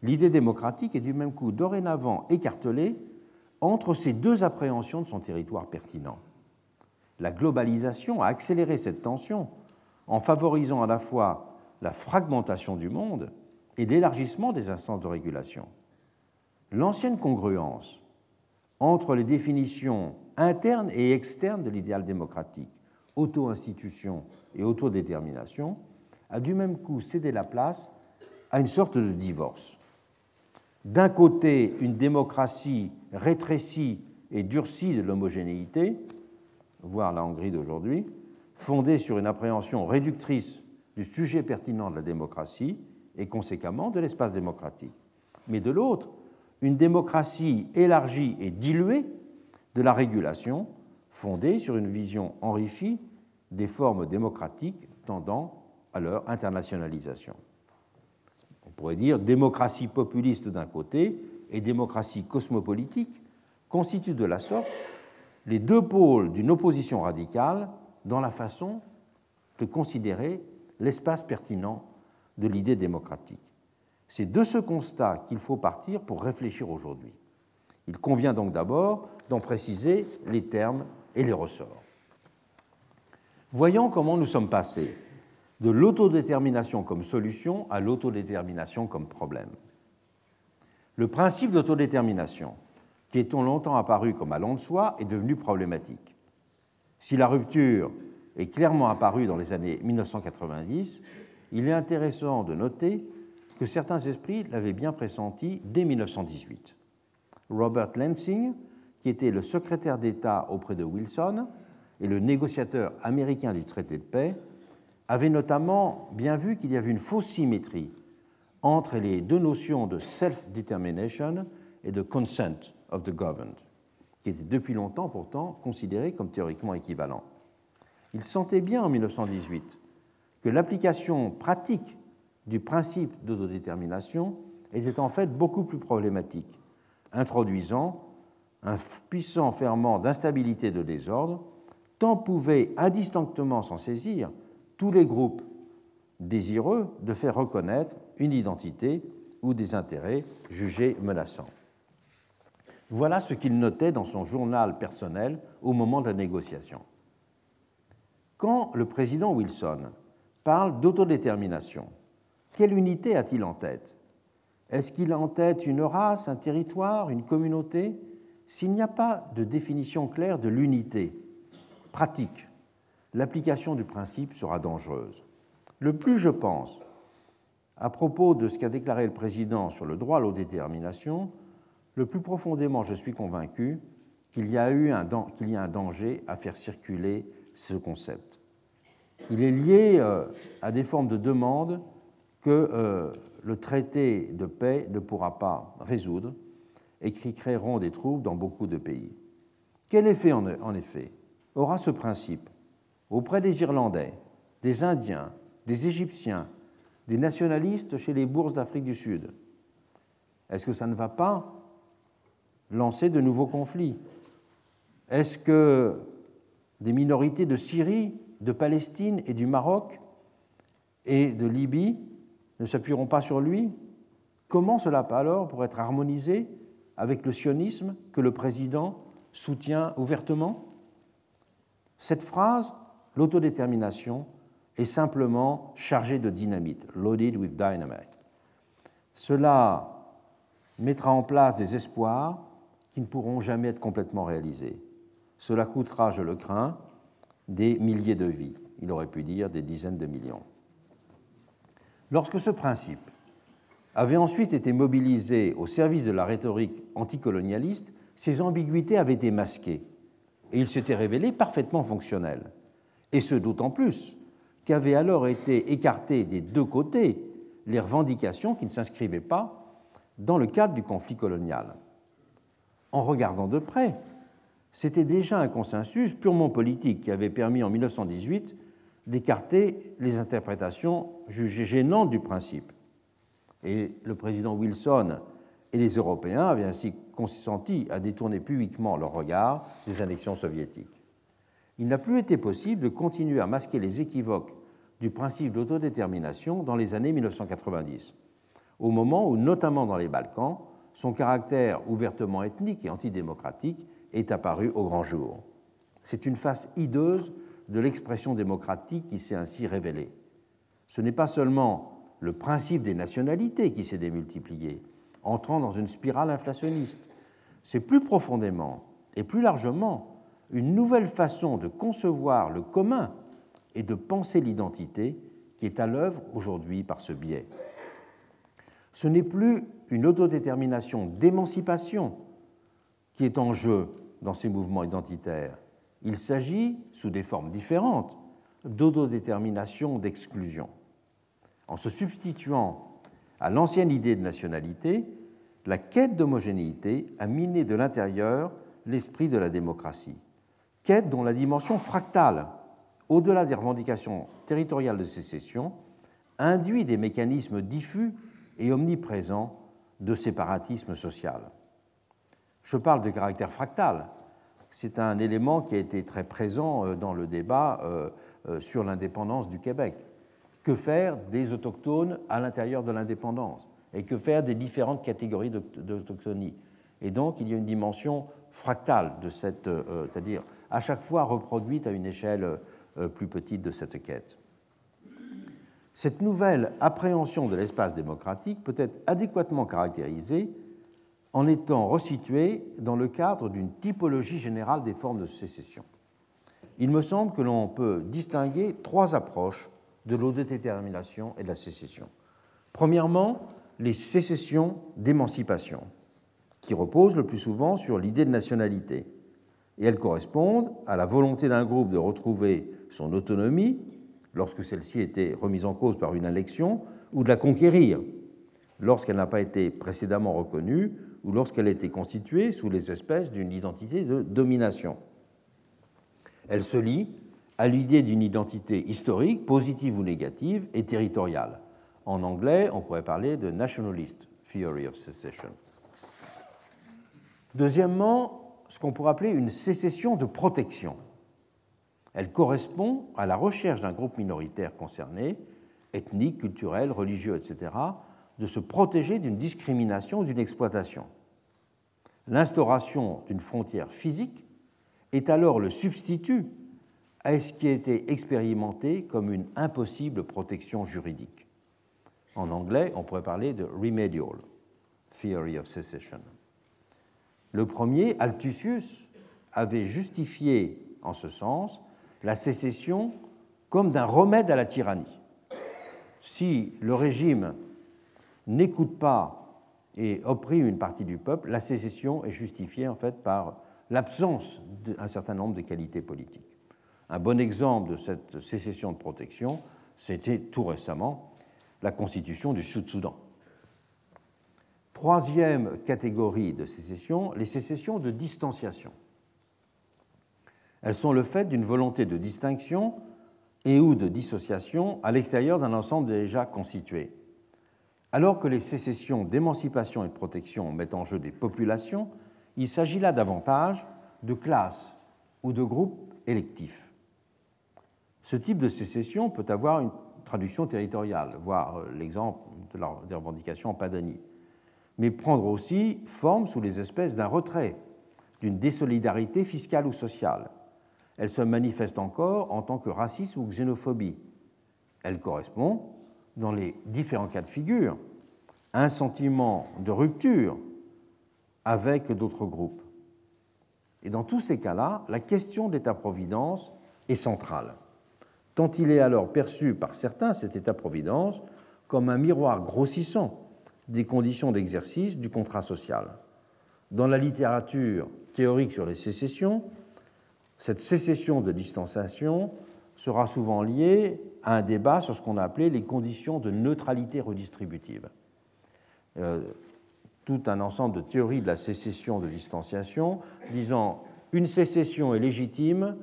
L'idée démocratique est du même coup dorénavant écartelée entre ces deux appréhensions de son territoire pertinent. La globalisation a accéléré cette tension en favorisant à la fois la fragmentation du monde et l'élargissement des instances de régulation. L'ancienne congruence entre les définitions internes et externes de l'idéal démocratique, auto-institution et autodétermination, a du même coup cédé la place à une sorte de divorce. D'un côté, une démocratie rétrécie et durcie de l'homogénéité, voire la Hongrie d'aujourd'hui, fondée sur une appréhension réductrice du sujet pertinent de la démocratie et conséquemment de l'espace démocratique. Mais de l'autre, une démocratie élargie et diluée de la régulation, fondée sur une vision enrichie des formes démocratiques tendant à leur internationalisation. On pourrait dire démocratie populiste d'un côté et démocratie cosmopolitique constituent de la sorte les deux pôles d'une opposition radicale dans la façon de considérer l'espace pertinent de l'idée démocratique. C'est de ce constat qu'il faut partir pour réfléchir aujourd'hui. Il convient donc d'abord d'en préciser les termes et les ressorts. Voyons comment nous sommes passés de l'autodétermination comme solution à l'autodétermination comme problème. Le principe d'autodétermination qui est longtemps apparu comme allant de soi, est devenu problématique. Si la rupture est clairement apparue dans les années 1990, il est intéressant de noter que certains esprits l'avaient bien pressenti dès 1918. Robert Lansing, qui était le secrétaire d'État auprès de Wilson et le négociateur américain du traité de paix, avait notamment bien vu qu'il y avait une fausse symétrie entre les deux notions de self-determination et de consent of the governed, qui était depuis longtemps pourtant considéré comme théoriquement équivalent. Il sentait bien en 1918 que l'application pratique du principe d'autodétermination était en fait beaucoup plus problématique, introduisant un puissant ferment d'instabilité et de désordre, tant pouvaient indistinctement s'en saisir tous les groupes désireux de faire reconnaître une identité ou des intérêts jugés menaçants. Voilà ce qu'il notait dans son journal personnel au moment de la négociation. Quand le président Wilson parle d'autodétermination, quelle unité a-t-il en tête? Est-ce qu'il a en tête une race, un territoire, une communauté? S'il n'y a pas de définition claire de l'unité pratique, l'application du principe sera dangereuse. Le plus je pense à propos de ce qu'a déclaré le président sur le droit à l'autodétermination, le plus profondément je suis convaincu qu'il y, a eu un, y a un danger à faire circuler ce concept. Il est lié euh, à des formes de demande que euh, le traité de paix ne pourra pas résoudre et qui créeront des troubles dans beaucoup de pays. Quel effet, en effet, aura ce principe? Auprès des Irlandais, des Indiens, des Égyptiens, des nationalistes chez les bourses d'Afrique du Sud. Est-ce que ça ne va pas lancer de nouveaux conflits? Est-ce que des minorités de Syrie, de Palestine et du Maroc et de Libye ne s'appuieront pas sur lui? Comment cela alors pour être harmonisé avec le sionisme que le président soutient ouvertement? Cette phrase, l'autodétermination, est simplement chargée de dynamite, loaded with dynamite. Cela mettra en place des espoirs qui ne pourront jamais être complètement réalisés. Cela coûtera, je le crains, des milliers de vies. Il aurait pu dire des dizaines de millions. Lorsque ce principe avait ensuite été mobilisé au service de la rhétorique anticolonialiste, ses ambiguïtés avaient été masquées et il s'était révélé parfaitement fonctionnel. Et ce d'autant plus qu'avaient alors été écartées des deux côtés les revendications qui ne s'inscrivaient pas dans le cadre du conflit colonial. En regardant de près, c'était déjà un consensus purement politique qui avait permis en 1918 d'écarter les interprétations jugées gênantes du principe. Et le président Wilson et les Européens avaient ainsi consenti à détourner publiquement leur regard des annexions soviétiques. Il n'a plus été possible de continuer à masquer les équivoques du principe d'autodétermination dans les années 1990, au moment où, notamment dans les Balkans, son caractère ouvertement ethnique et antidémocratique est apparu au grand jour. C'est une face hideuse de l'expression démocratique qui s'est ainsi révélée. Ce n'est pas seulement le principe des nationalités qui s'est démultiplié, entrant dans une spirale inflationniste, c'est plus profondément et plus largement une nouvelle façon de concevoir le commun et de penser l'identité qui est à l'œuvre aujourd'hui par ce biais. Ce n'est plus une autodétermination d'émancipation qui est en jeu dans ces mouvements identitaires, il s'agit, sous des formes différentes, d'autodétermination d'exclusion. En se substituant à l'ancienne idée de nationalité, la quête d'homogénéité a miné de l'intérieur l'esprit de la démocratie, dont la dimension fractale, au-delà des revendications territoriales de sécession, induit des mécanismes diffus et omniprésents de séparatisme social. Je parle de caractère fractal, c'est un élément qui a été très présent euh, dans le débat euh, euh, sur l'indépendance du Québec. Que faire des autochtones à l'intérieur de l'indépendance? Et que faire des différentes catégories d'autochtonie? Et donc, il y a une dimension fractale de cette, c'est-à-dire à chaque fois reproduite à une échelle plus petite de cette quête. Cette nouvelle appréhension de l'espace démocratique peut être adéquatement caractérisée en étant resitué dans le cadre d'une typologie générale des formes de sécession. Il me semble que l'on peut distinguer trois approches de l'autodétermination et de la sécession. Premièrement, les sécessions d'émancipation, qui reposent le plus souvent sur l'idée de nationalité, et elles correspondent à la volonté d'un groupe de retrouver son autonomie lorsque celle-ci était remise en cause par une élection, ou de la conquérir lorsqu'elle n'a pas été précédemment reconnue ou lorsqu'elle était constituée sous les espèces d'une identité de domination. Elle se lie à l'idée d'une identité historique, positive ou négative, et territoriale. En anglais, on pourrait parler de nationalist theory of secession. Deuxièmement, ce qu'on pourrait appeler une sécession de protection. Elle correspond à la recherche d'un groupe minoritaire concerné, ethnique, culturel, religieux, etc., de se protéger d'une discrimination ou d'une exploitation. L'instauration d'une frontière physique est alors le substitut à ce qui a été expérimenté comme une impossible protection juridique. En anglais, on pourrait parler de remedial theory of secession. Le premier, Altusius, avait justifié en ce sens la sécession comme d'un remède à la tyrannie. Si le régime n'écoute pas et opprime une partie du peuple, la sécession est justifiée en fait par l'absence d'un certain nombre de qualités politiques. Un bon exemple de cette sécession de protection, c'était tout récemment la constitution du Sud-Soudan. Troisième catégorie de sécession, les sécessions de distanciation. Elles sont le fait d'une volonté de distinction et ou de dissociation à l'extérieur d'un ensemble déjà constitué. Alors que les sécessions d'émancipation et de protection mettent en jeu des populations, il s'agit là davantage de classes ou de groupes électifs. Ce type de sécession peut avoir une traduction territoriale, voire l'exemple de la revendication en Padanie, mais prendre aussi forme sous les espèces d'un retrait, d'une désolidarité fiscale ou sociale, elle se manifeste encore en tant que racisme ou xénophobie. Elle correspond, dans les différents cas de figure, à un sentiment de rupture avec d'autres groupes. Et dans tous ces cas-là, la question d'État-providence est centrale, tant il est alors perçu par certains, cet État-providence, comme un miroir grossissant des conditions d'exercice du contrat social. Dans la littérature théorique sur les sécessions, cette sécession de distanciation sera souvent liée à un débat sur ce qu'on a appelé les conditions de neutralité redistributive. Euh, tout un ensemble de théories de la sécession de distanciation disant une sécession est légitime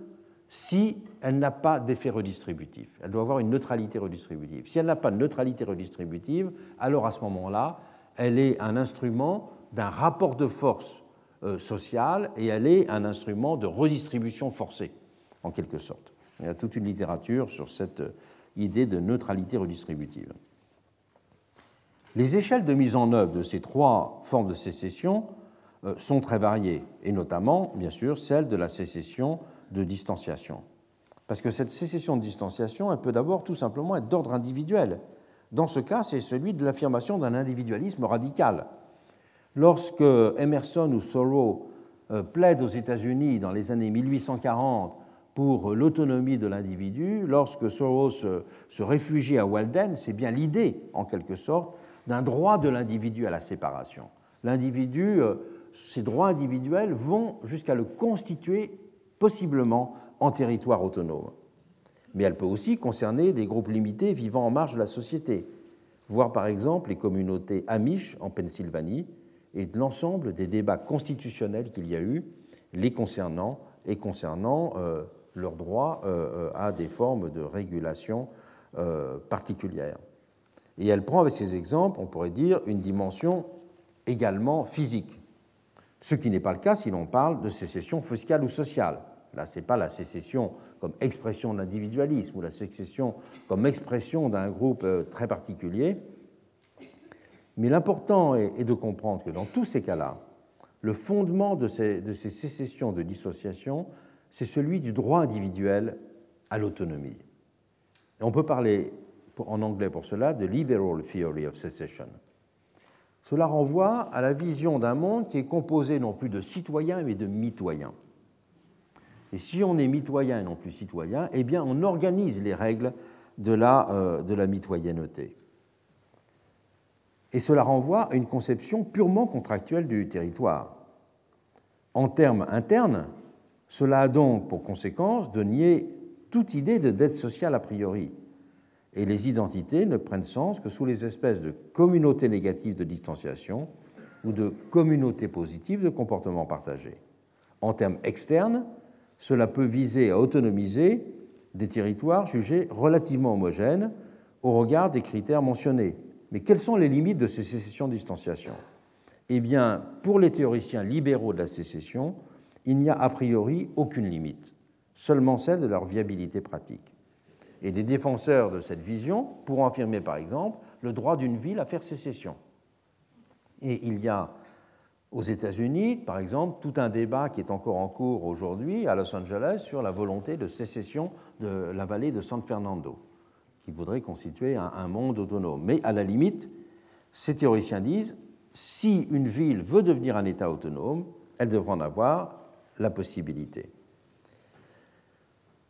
si elle n'a pas d'effet redistributif. Elle doit avoir une neutralité redistributive. Si elle n'a pas de neutralité redistributive, alors à ce moment-là, elle est un instrument d'un rapport de force euh, sociale et elle est un instrument de redistribution forcée, en quelque sorte. Il y a toute une littérature sur cette euh, idée de neutralité redistributive. Les échelles de mise en œuvre de ces trois formes de sécession euh, sont très variées, et notamment, bien sûr, celle de la sécession de distanciation. Parce que cette sécession de distanciation, elle peut d'abord tout simplement être d'ordre individuel. Dans ce cas, c'est celui de l'affirmation d'un individualisme radical, Lorsque Emerson ou Thoreau euh, plaident aux États-Unis dans les années 1840 pour l'autonomie de l'individu, lorsque Thoreau se, réfugie à Walden, c'est bien l'idée, en quelque sorte, d'un droit de l'individu à la séparation. L'individu, euh, ses droits individuels vont jusqu'à le constituer possiblement en territoire autonome. Mais elle peut aussi concerner des groupes limités vivant en marge de la société, voire par exemple les communautés amish en Pennsylvanie, et de l'ensemble des débats constitutionnels qu'il y a eu les concernant et concernant euh, leur droit euh, à des formes de régulation euh, particulières. Et elle prend avec ces exemples, on pourrait dire, une dimension également physique, ce qui n'est pas le cas si l'on parle de sécession fiscale ou sociale. Là, ce n'est pas la sécession comme expression de l'individualisme ou la sécession comme expression d'un groupe très particulier, mais l'important est, de comprendre que dans tous ces cas-là, le fondement de ces, sécessions de dissociation, c'est celui du droit individuel à l'autonomie. on peut parler en anglais pour cela de liberal theory of secession. Cela renvoie à la vision d'un monde qui est composé non plus de citoyens mais de mitoyens. Et si on est mitoyen et non plus citoyen, eh bien on organise les règles de la, euh, de la mitoyenneté et cela renvoie à une conception purement contractuelle du territoire. En termes internes, cela a donc pour conséquence de nier toute idée de dette sociale a priori, et les identités ne prennent sens que sous les espèces de communautés négatives de distanciation ou de communautés positives de comportement partagé. En termes externes, cela peut viser à autonomiser des territoires jugés relativement homogènes au regard des critères mentionnés, mais quelles sont les limites de ces sécessions-distanciation Eh bien, pour les théoriciens libéraux de la sécession, il n'y a a priori aucune limite, seulement celle de leur viabilité pratique. Et les défenseurs de cette vision pourront affirmer, par exemple, le droit d'une ville à faire sécession. Et il y a aux États-Unis, par exemple, tout un débat qui est encore en cours aujourd'hui à Los Angeles sur la volonté de sécession de la vallée de San Fernando, qui voudrait constituer un, monde autonome. Mais à la limite, ces théoriciens disent, si une ville veut devenir un État autonome, elle devra en avoir la possibilité.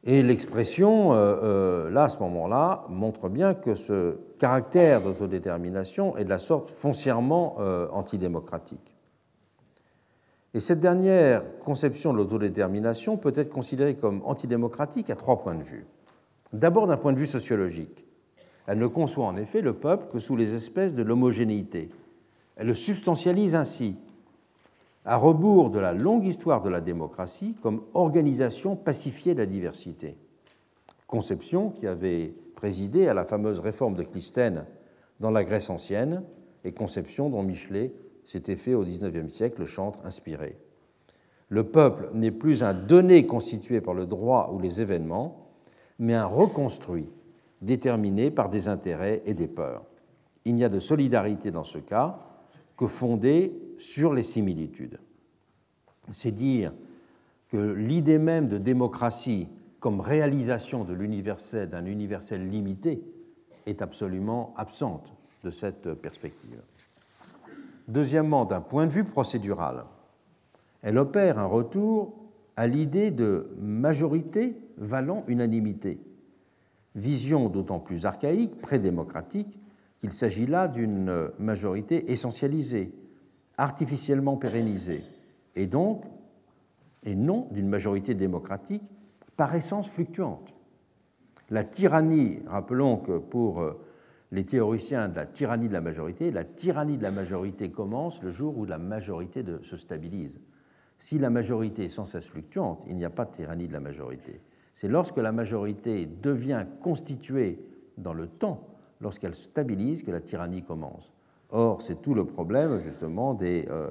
Et l'expression, euh, euh, là, à ce moment-là, montre bien que ce caractère d'autodétermination est de la sorte foncièrement euh, antidémocratique. Et cette dernière conception de l'autodétermination peut être considérée comme antidémocratique à trois points de vue. D'abord d'un point de vue sociologique. Elle ne conçoit en effet le peuple que sous les espèces de l'homogénéité. Elle le substantialise ainsi, à rebours de la longue histoire de la démocratie comme organisation pacifiée de la diversité. Conception qui avait présidé à la fameuse réforme de Clisthène dans la Grèce ancienne et conception dont Michelet s'était fait au XIXe siècle le chantre inspiré. Le peuple n'est plus un donné constitué par le droit ou les événements, mais un reconstruit déterminé par des intérêts et des peurs. Il n'y a de solidarité dans ce cas que fondée sur les similitudes. C'est dire que l'idée même de démocratie comme réalisation de l'universel, d'un universel limité, est absolument absente de cette perspective. Deuxièmement, d'un point de vue procédural, elle opère un retour à l'idée de majorité valant unanimité, vision d'autant plus archaïque, prédémocratique, qu'il s'agit là d'une majorité essentialisée, artificiellement pérennisée, et donc, et non d'une majorité démocratique par essence fluctuante. La tyrannie, rappelons que pour euh, les théoriciens de la tyrannie de la majorité, la tyrannie de la majorité commence le jour où la majorité se stabilise. Si la majorité est sans cesse fluctuante, il n'y a pas de tyrannie de la majorité. C'est lorsque la majorité devient constituée dans le temps, lorsqu'elle stabilise, que la tyrannie commence. Or, c'est tout le problème justement des, euh,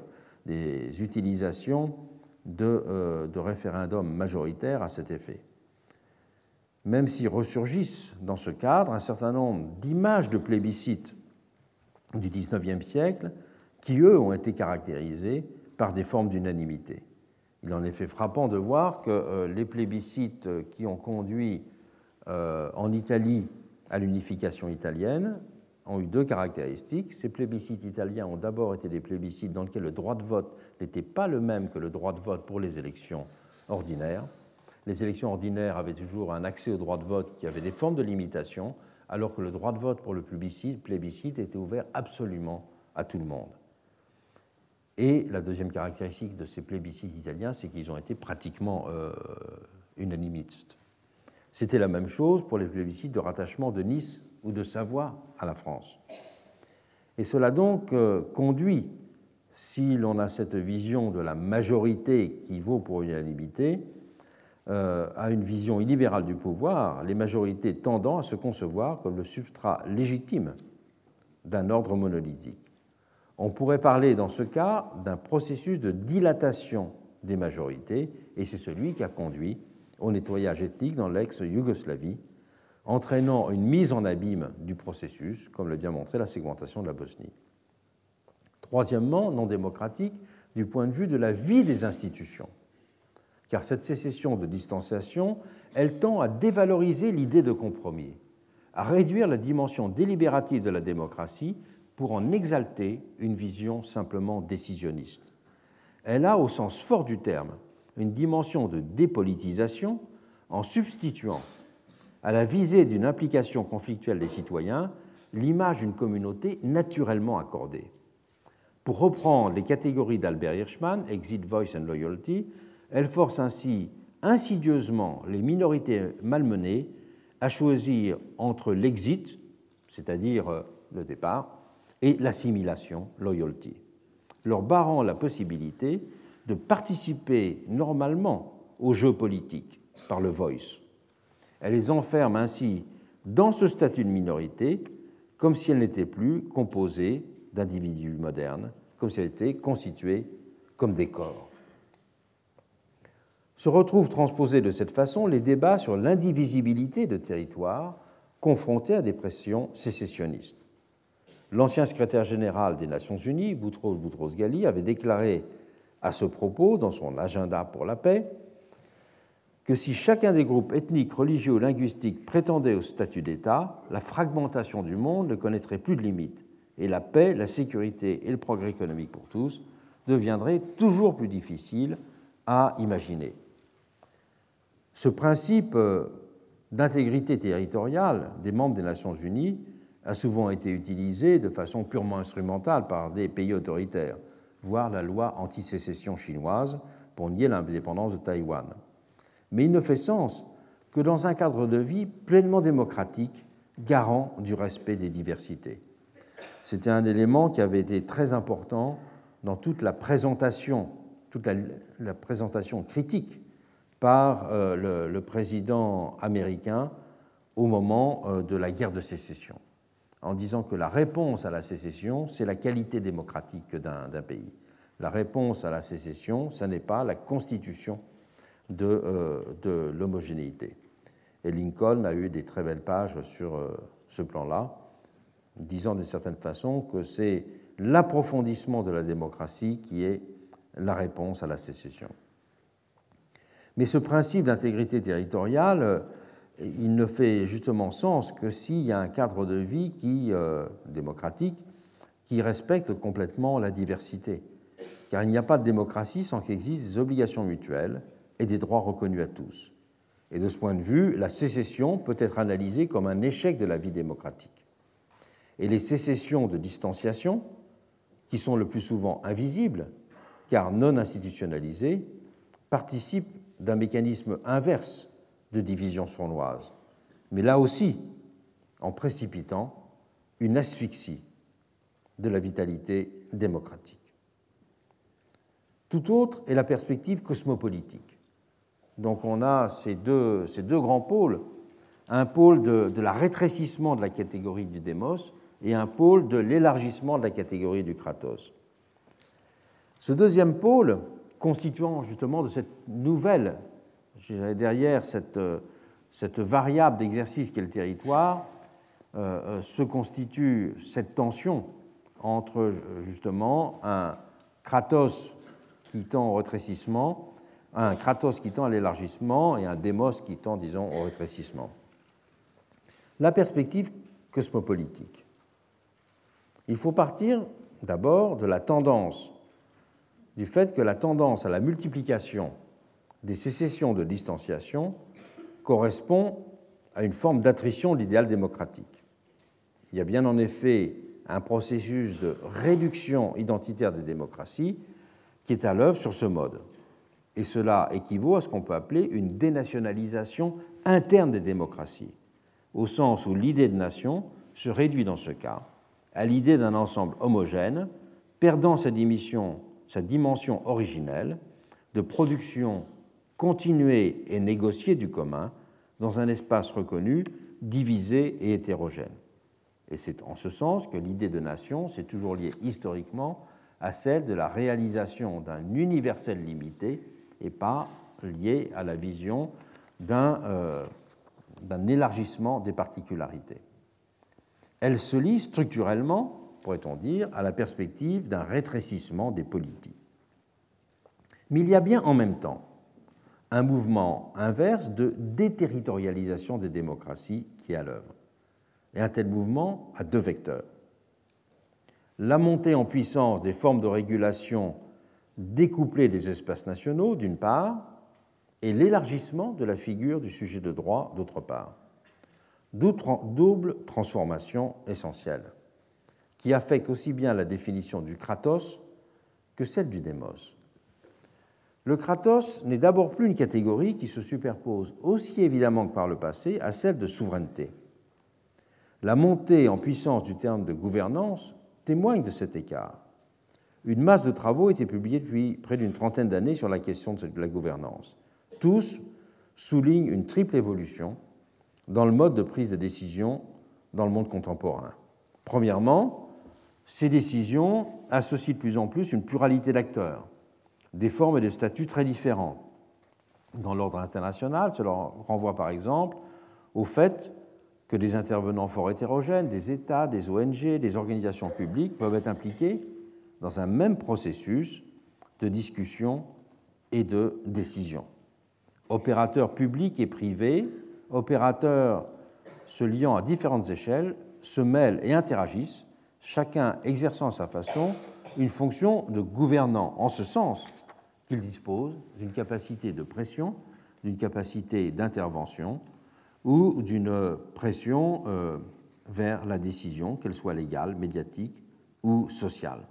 utilisations de, euh, de référendums majoritaires à cet effet même si ressurgissent dans ce cadre un certain nombre d'images de plébiscites du XIXe siècle qui, eux, ont été caractérisées par des formes d'unanimité. Il est en effet frappant de voir que euh, les plébiscites qui ont conduit en Italie à l'unification italienne ont eu deux caractéristiques. Ces plébiscites italiens ont d'abord été des plébiscites dans lesquels le droit de vote n'était pas le même que le droit de vote pour les élections ordinaires les élections ordinaires avaient toujours un accès au droit de vote qui avait des formes de limitation, alors que le droit de vote pour le plébiscite, était ouvert absolument à tout le monde. Et la deuxième caractéristique de ces plébiscites italiens, c'est qu'ils ont été pratiquement euh, unanimistes. C'était la même chose pour les plébiscites de rattachement de Nice ou de Savoie à la France. Et cela donc euh, conduit, si l'on a cette vision de la majorité qui vaut pour unanimité, euh, à une vision illibérale du pouvoir, les majorités tendant à se concevoir comme le substrat légitime d'un ordre monolithique. On pourrait parler dans ce cas d'un processus de dilatation des majorités, et c'est celui qui a conduit au nettoyage ethnique dans l'ex-Yougoslavie, entraînant une mise en abîme du processus, comme l'a bien montré la segmentation de la Bosnie. Troisièmement, non démocratique du point de vue de la vie des institutions car cette sécession de distanciation, elle tend à dévaloriser l'idée de compromis, à réduire la dimension délibérative de la démocratie pour en exalter une vision simplement décisionniste. Elle a, au sens fort du terme, une dimension de dépolitisation en substituant à la visée d'une implication conflictuelle des citoyens l'image d'une communauté naturellement accordée. Pour reprendre les catégories d'Albert Hirschman, Exit Voice and Loyalty, elle force ainsi insidieusement les minorités malmenées à choisir entre l'exit, c'est-à-dire euh, le départ, et l'assimilation, loyalty, leur barrant la possibilité de participer normalement au jeu politique par le voice. Elle les enferme ainsi dans ce statut de minorité comme si elle n'était plus composée d'individus modernes, comme si elle était constituée comme des corps se retrouvent transposés de cette façon les débats sur l'indivisibilité de territoires confrontés à des pressions sécessionnistes. L'ancien secrétaire général des Nations Unies, Boutros Boutros-Ghali, avait déclaré à ce propos, dans son agenda pour la paix, que si chacun des groupes ethniques, religieux ou linguistiques prétendait au statut d'État, la fragmentation du monde ne connaîtrait plus de limites et la paix, la sécurité et le progrès économique pour tous deviendraient toujours plus difficiles à imaginer. Ce principe euh, d'intégrité territoriale des membres des Nations Unies a souvent été utilisé de façon purement instrumentale par des pays autoritaires, voire la loi anti-sécession chinoise pour nier l'indépendance de Taïwan mais il ne fait sens que dans un cadre de vie pleinement démocratique, garant du respect des diversités. C'était un élément qui avait été très important dans toute la présentation, toute la, présentation critique par euh, le, président américain au moment euh, de la guerre de sécession, en disant que la réponse à la sécession, c'est la qualité démocratique d'un pays. La réponse à la sécession, ce n'est pas la constitution de, euh, de l'homogénéité. Et Lincoln a eu des très belles pages sur euh, ce plan-là, disant d'une certaine façon que c'est l'approfondissement de la démocratie qui est la réponse à la sécession. Mais ce principe d'intégrité territoriale, euh, il ne fait justement sens que s'il y a un cadre de vie qui, démocratique qui respecte complètement la diversité. Car il n'y a pas de démocratie sans qu'il existe des obligations mutuelles et des droits reconnus à tous. Et de ce point de vue, la sécession peut être analysée comme un échec de la vie démocratique. Et les sécessions de distanciation, qui sont le plus souvent invisibles, car non institutionnalisées, participent d'un mécanisme inverse de division sournoise, mais là aussi en précipitant une asphyxie de la vitalité démocratique. Tout autre est la perspective cosmopolitique. Donc on a ces deux, grands pôles, un pôle de, de, la rétrécissement de la catégorie du démos et un pôle de l'élargissement de la catégorie du kratos. Ce deuxième pôle, constituant justement de cette nouvelle, derrière cette, cette variable d'exercice qu'est le territoire, euh, euh, se constitue cette tension entre justement un kratos qui tend au rétrécissement un Kratos qui tend à l'élargissement et un Démos qui tend, disons, au rétrécissement. La perspective cosmopolitique. Il faut partir d'abord de la tendance, du fait que la tendance à la multiplication des sécessions de distanciation correspond à une forme d'attrition de l'idéal démocratique. Il y a bien en effet un processus de réduction identitaire des démocraties qui est à l'œuvre sur ce mode et cela équivaut à ce qu'on peut appeler une dénationalisation interne des démocraties, au sens où l'idée de nation se réduit dans ce cas à l'idée d'un ensemble homogène, perdant sa dimension, sa dimension originelle de production continuée et négociée du commun dans un espace reconnu, divisé et hétérogène. Et c'est en ce sens que l'idée de nation s'est toujours liée historiquement à celle de la réalisation d'un universel limité et pas lié à la vision euh, d'un élargissement des particularités. Elle se lie structurellement, pourrait-on dire, à la perspective d'un rétrécissement des politiques. Mais il y a bien en même temps un mouvement inverse de déterritorialisation des démocraties qui est à l'œuvre. Et un tel mouvement a deux vecteurs. La montée en puissance des formes de régulation découplé des espaces nationaux, d'une part, et l'élargissement de la figure du sujet de droit, d'autre part. Double transformation essentielle, qui affecte aussi bien la définition du kratos que celle du démos. Le kratos n'est d'abord plus une catégorie qui se superpose aussi évidemment que par le passé à celle de souveraineté. La montée en puissance du terme de gouvernance témoigne de cet écart une masse de travaux a été publiée depuis près d'une trentaine d'années sur la question de la gouvernance. Tous soulignent une triple évolution dans le mode de prise de décision dans le monde contemporain. Premièrement, ces décisions associent de plus en plus une pluralité d'acteurs, des formes et des statuts très différents. Dans l'ordre international, cela renvoie par exemple au fait que des intervenants fort hétérogènes, des États, des ONG, des organisations publiques peuvent être impliqués dans un même processus de discussion et de décision. Opérateurs publics et privés, opérateurs se liant à différentes échelles, se mêlent et interagissent, chacun exerçant à sa façon une fonction de gouvernant, en ce sens qu'ils disposent d'une capacité de pression, d'une capacité d'intervention ou d'une pression euh, vers la décision, qu'elle soit légale, médiatique ou sociale.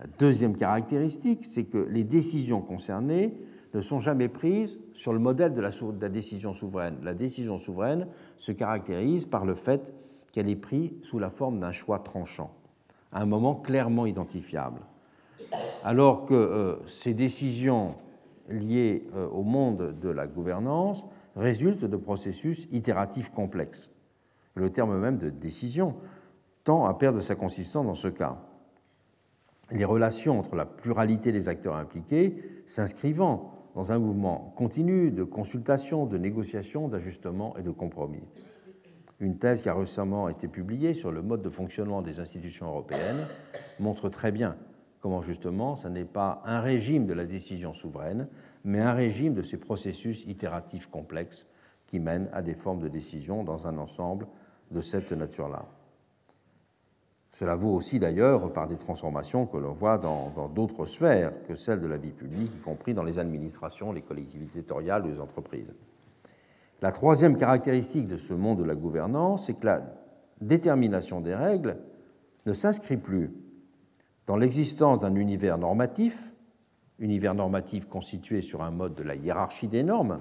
La deuxième caractéristique, c'est que les décisions concernées ne sont jamais prises sur le modèle de la, décision souveraine. La décision souveraine se caractérise par le fait qu'elle est prise sous la forme d'un choix tranchant, à un moment clairement identifiable. Alors que euh, ces décisions liées euh, au monde de la gouvernance résultent de processus itératifs complexes. Le terme même de décision tend à perdre sa consistance dans ce cas les relations entre la pluralité des acteurs impliqués s'inscrivant dans un mouvement continu de consultation, de négociation, d'ajustement et de compromis. Une thèse qui a récemment été publiée sur le mode de fonctionnement des institutions européennes montre très bien comment justement ce n'est pas un régime de la décision souveraine, mais un régime de ces processus itératifs complexes qui mènent à des formes de décision dans un ensemble de cette nature-là. Cela vaut aussi d'ailleurs par des transformations que l'on voit dans d'autres sphères que celles de la vie publique, y compris dans les administrations, les collectivités territoriales ou les entreprises. La troisième caractéristique de ce monde de la gouvernance, c'est que la détermination des règles ne s'inscrit plus dans l'existence d'un univers normatif, univers normatif constitué sur un mode de la hiérarchie des normes,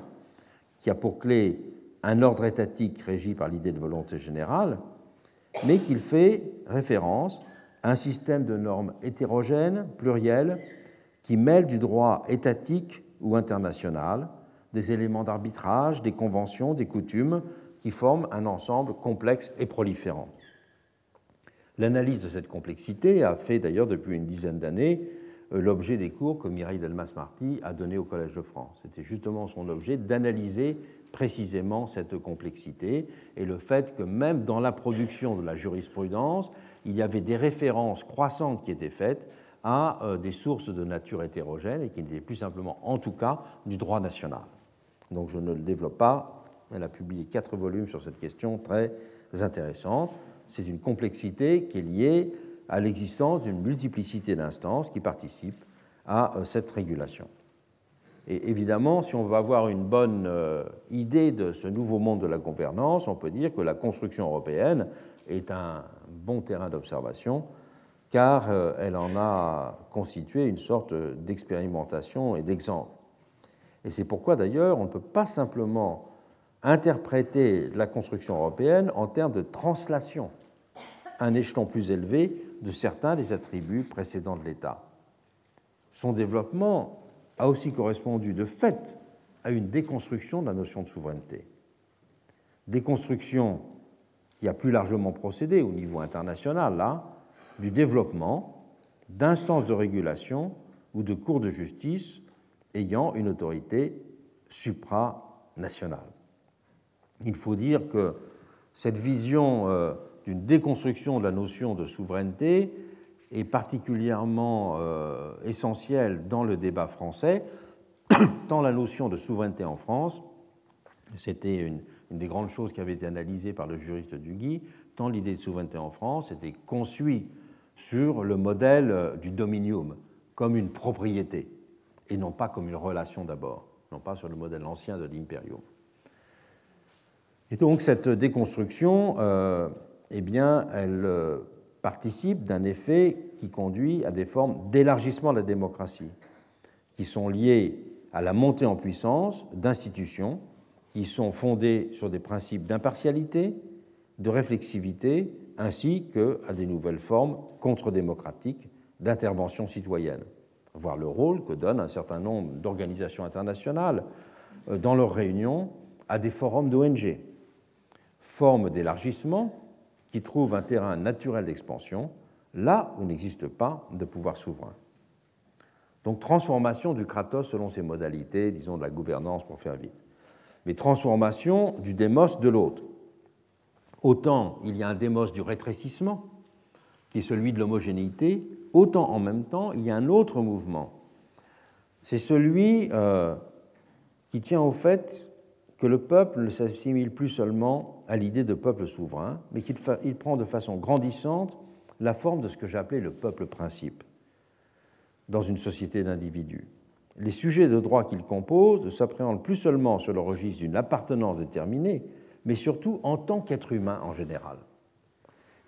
qui a pour clé un ordre étatique régi par l'idée de volonté générale, mais qu'il fait référence à un système de normes hétérogènes, plurielles, qui mêlent du droit étatique ou international, des éléments d'arbitrage, des conventions, des coutumes, qui forment un ensemble complexe et proliférant. L'analyse de cette complexité a fait d'ailleurs depuis une dizaine d'années euh, l'objet des cours que Mireille Delmas-Marty a donnés au Collège de France. C'était justement son objet d'analyser précisément cette complexité et le fait que même dans la production de la jurisprudence, il y avait des références croissantes qui étaient faites à euh, des sources de nature hétérogène et qui n'étaient plus simplement, en tout cas, du droit national. Donc je ne le développe pas. Elle a publié quatre volumes sur cette question très intéressante. C'est une complexité qui est liée à l'existence d'une multiplicité d'instances qui participent à euh, cette régulation. Et évidemment, si on veut avoir une bonne euh, idée de ce nouveau monde de la gouvernance, on peut dire que la construction européenne est un bon terrain d'observation, car euh, elle en a constitué une sorte d'expérimentation et d'exemple. Et c'est pourquoi d'ailleurs on ne peut pas simplement interpréter la construction européenne en termes de translation un échelon plus élevé de certains des attributs précédents de l'État. Son développement a aussi correspondu de fait à une déconstruction de la notion de souveraineté. Déconstruction qui a plus largement procédé au niveau international, là, du développement d'instances de régulation ou de cours de justice ayant une autorité supranationale. Il faut dire que cette vision euh, d'une déconstruction de la notion de souveraineté est particulièrement euh, essentielle dans le débat français, tant la notion de souveraineté en France, c'était une, des grandes choses qui avait été analysée par le juriste Duguy, tant l'idée de souveraineté en France était conçue sur le modèle euh, du dominium, comme une propriété, et non pas comme une relation d'abord, non pas sur le modèle ancien de l'imperium. Et donc cette déconstruction, euh, eh bien, elle participe d'un effet qui conduit à des formes d'élargissement de la démocratie, qui sont liées à la montée en puissance d'institutions qui sont fondées sur des principes d'impartialité, de réflexivité, ainsi qu'à des nouvelles formes contre-démocratiques d'intervention citoyenne, voir le rôle que donnent un certain nombre d'organisations internationales euh, dans leurs réunions à des forums d'ONG, forme d'élargissement qui trouve un terrain naturel d'expansion là où n'existe pas de pouvoir souverain. Donc transformation du kratos selon ses modalités, disons de la gouvernance pour faire vite, mais transformation du démos de l'autre. autant il y a un démos du rétrécissement, qui est celui de l'homogénéité, autant en même temps il y a un autre mouvement. C'est celui euh, qui tient au fait que le peuple ne s'assimile plus seulement à l'idée de peuple souverain, mais qu'il prend de façon grandissante la forme de ce que j'appelais le peuple principe dans une société d'individus. Les sujets de droit qu'il compose ne s'appréhendent plus seulement sur le registre d'une appartenance déterminée, mais surtout en tant qu'être humain en général.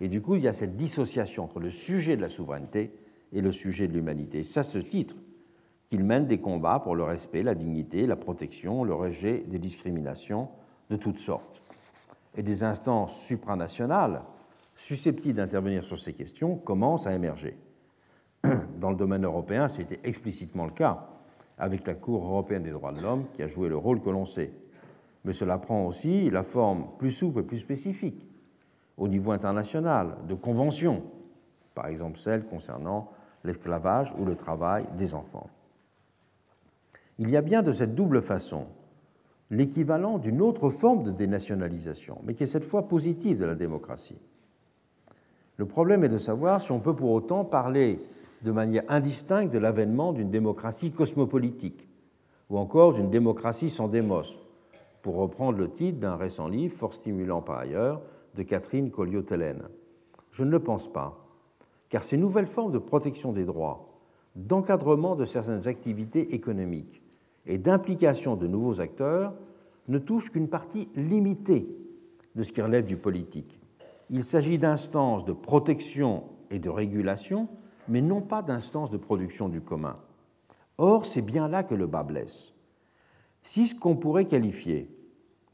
Et du coup, il y a cette dissociation entre le sujet de la souveraineté et le sujet de l'humanité. C'est à ce titre qu'il mène des combats pour le respect, la dignité, la protection, le rejet des discriminations de toutes sortes. Et des instances supranationales susceptibles d'intervenir sur ces questions commencent à émerger. Dans le domaine européen, c'était explicitement le cas avec la Cour européenne des droits de l'homme qui a joué le rôle que l'on sait. Mais cela prend aussi la forme plus souple et plus spécifique au niveau international de conventions, par exemple celles concernant l'esclavage ou le travail des enfants. Il y a bien de cette double façon l'équivalent d'une autre forme de dénationalisation, mais qui est cette fois positive de la démocratie. Le problème est de savoir si on peut pour autant parler de manière indistincte de l'avènement d'une démocratie cosmopolitique, ou encore d'une démocratie sans démos, pour reprendre le titre d'un récent livre, fort stimulant par ailleurs, de Catherine Colliot-Tellen. Je ne le pense pas, car ces nouvelles formes de protection des droits, d'encadrement de certaines activités économiques et d'implication de nouveaux acteurs ne touchent qu'une partie limitée de ce qui relève du politique. Il s'agit d'instances de protection et de régulation, mais non pas d'instances de production du commun. Or, c'est bien là que le bas blesse. Si ce qu'on pourrait qualifier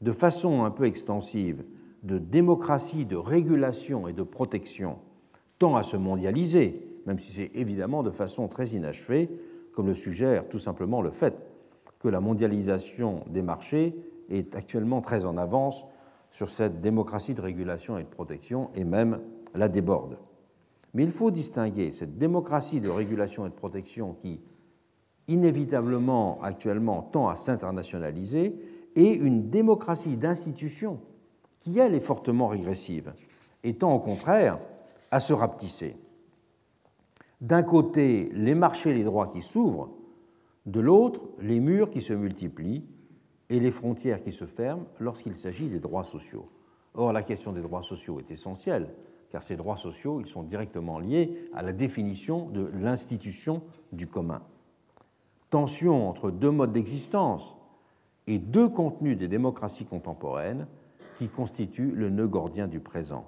de façon un peu extensive de démocratie, de régulation et de protection tend à se mondialiser, même si c'est évidemment de façon très inachevée, comme le suggère tout simplement le fait que la mondialisation des marchés est actuellement très en avance sur cette démocratie de régulation et de protection et même la déborde. Mais il faut distinguer cette démocratie de régulation et de protection qui, inévitablement, actuellement, tend à s'internationaliser et une démocratie d'institution qui, elle, est fortement régressive et tend au contraire à se rapetisser. D'un côté, les marchés et les droits qui s'ouvrent, de l'autre, les murs qui se multiplient et les frontières qui se ferment lorsqu'il s'agit des droits sociaux. Or, la question des droits sociaux est essentielle, car ces droits sociaux ils sont directement liés à la définition de l'institution du commun. Tension entre deux modes d'existence et deux contenus des démocraties contemporaines qui constituent le nœud gordien du présent.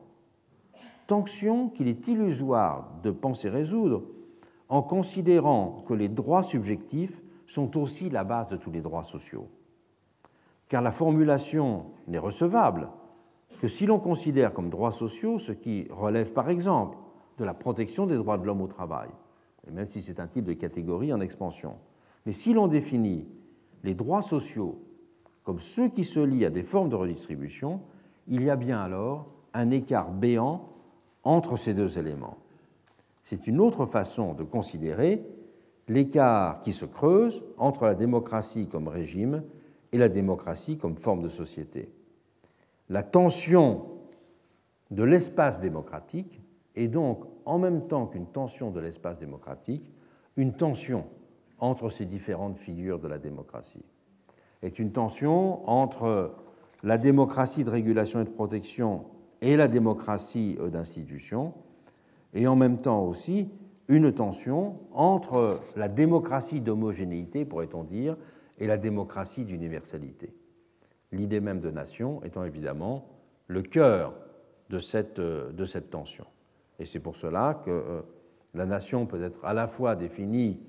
Tension qu'il est illusoire de penser résoudre en considérant que les droits subjectifs sont aussi la base de tous les droits sociaux. Car la formulation n'est recevable que si l'on considère comme droits sociaux ce qui relève par exemple de la protection des droits de l'homme au travail, même si c'est un type de catégorie en expansion. Mais si l'on définit les droits sociaux comme ceux qui se lient à des formes de redistribution, il y a bien alors un écart béant entre ces deux éléments. C'est une autre façon de considérer l'écart qui se creuse entre la démocratie comme régime et la démocratie comme forme de société. La tension de l'espace démocratique est donc, en même temps qu'une tension de l'espace démocratique, une tension entre ces différentes figures de la démocratie. Est une tension entre la démocratie de régulation et de protection et la démocratie d'institution, et en même temps aussi une tension entre la démocratie d'homogénéité, pourrait-on dire, et la démocratie d'universalité. L'idée même de nation étant évidemment le cœur de cette, de cette tension. Et c'est pour cela que euh, la nation peut être à la fois définie,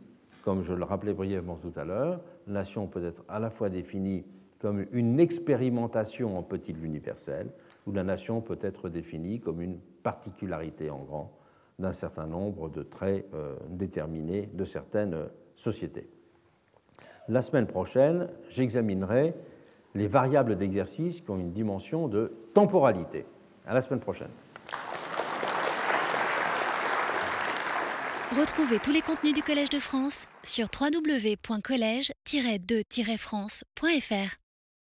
comme je le rappelais brièvement tout à l'heure, la nation peut être à la fois définie comme une expérimentation en petit de l'universel, ou la nation peut être définie comme une particularité en grand d'un certain nombre de traits euh, déterminés de certaines sociétés. La semaine prochaine, j'examinerai les variables d'exercice qui ont une dimension de temporalité. À la semaine prochaine. Retrouvez tous les contenus du Collège de France sur www.colège-2-france.fr.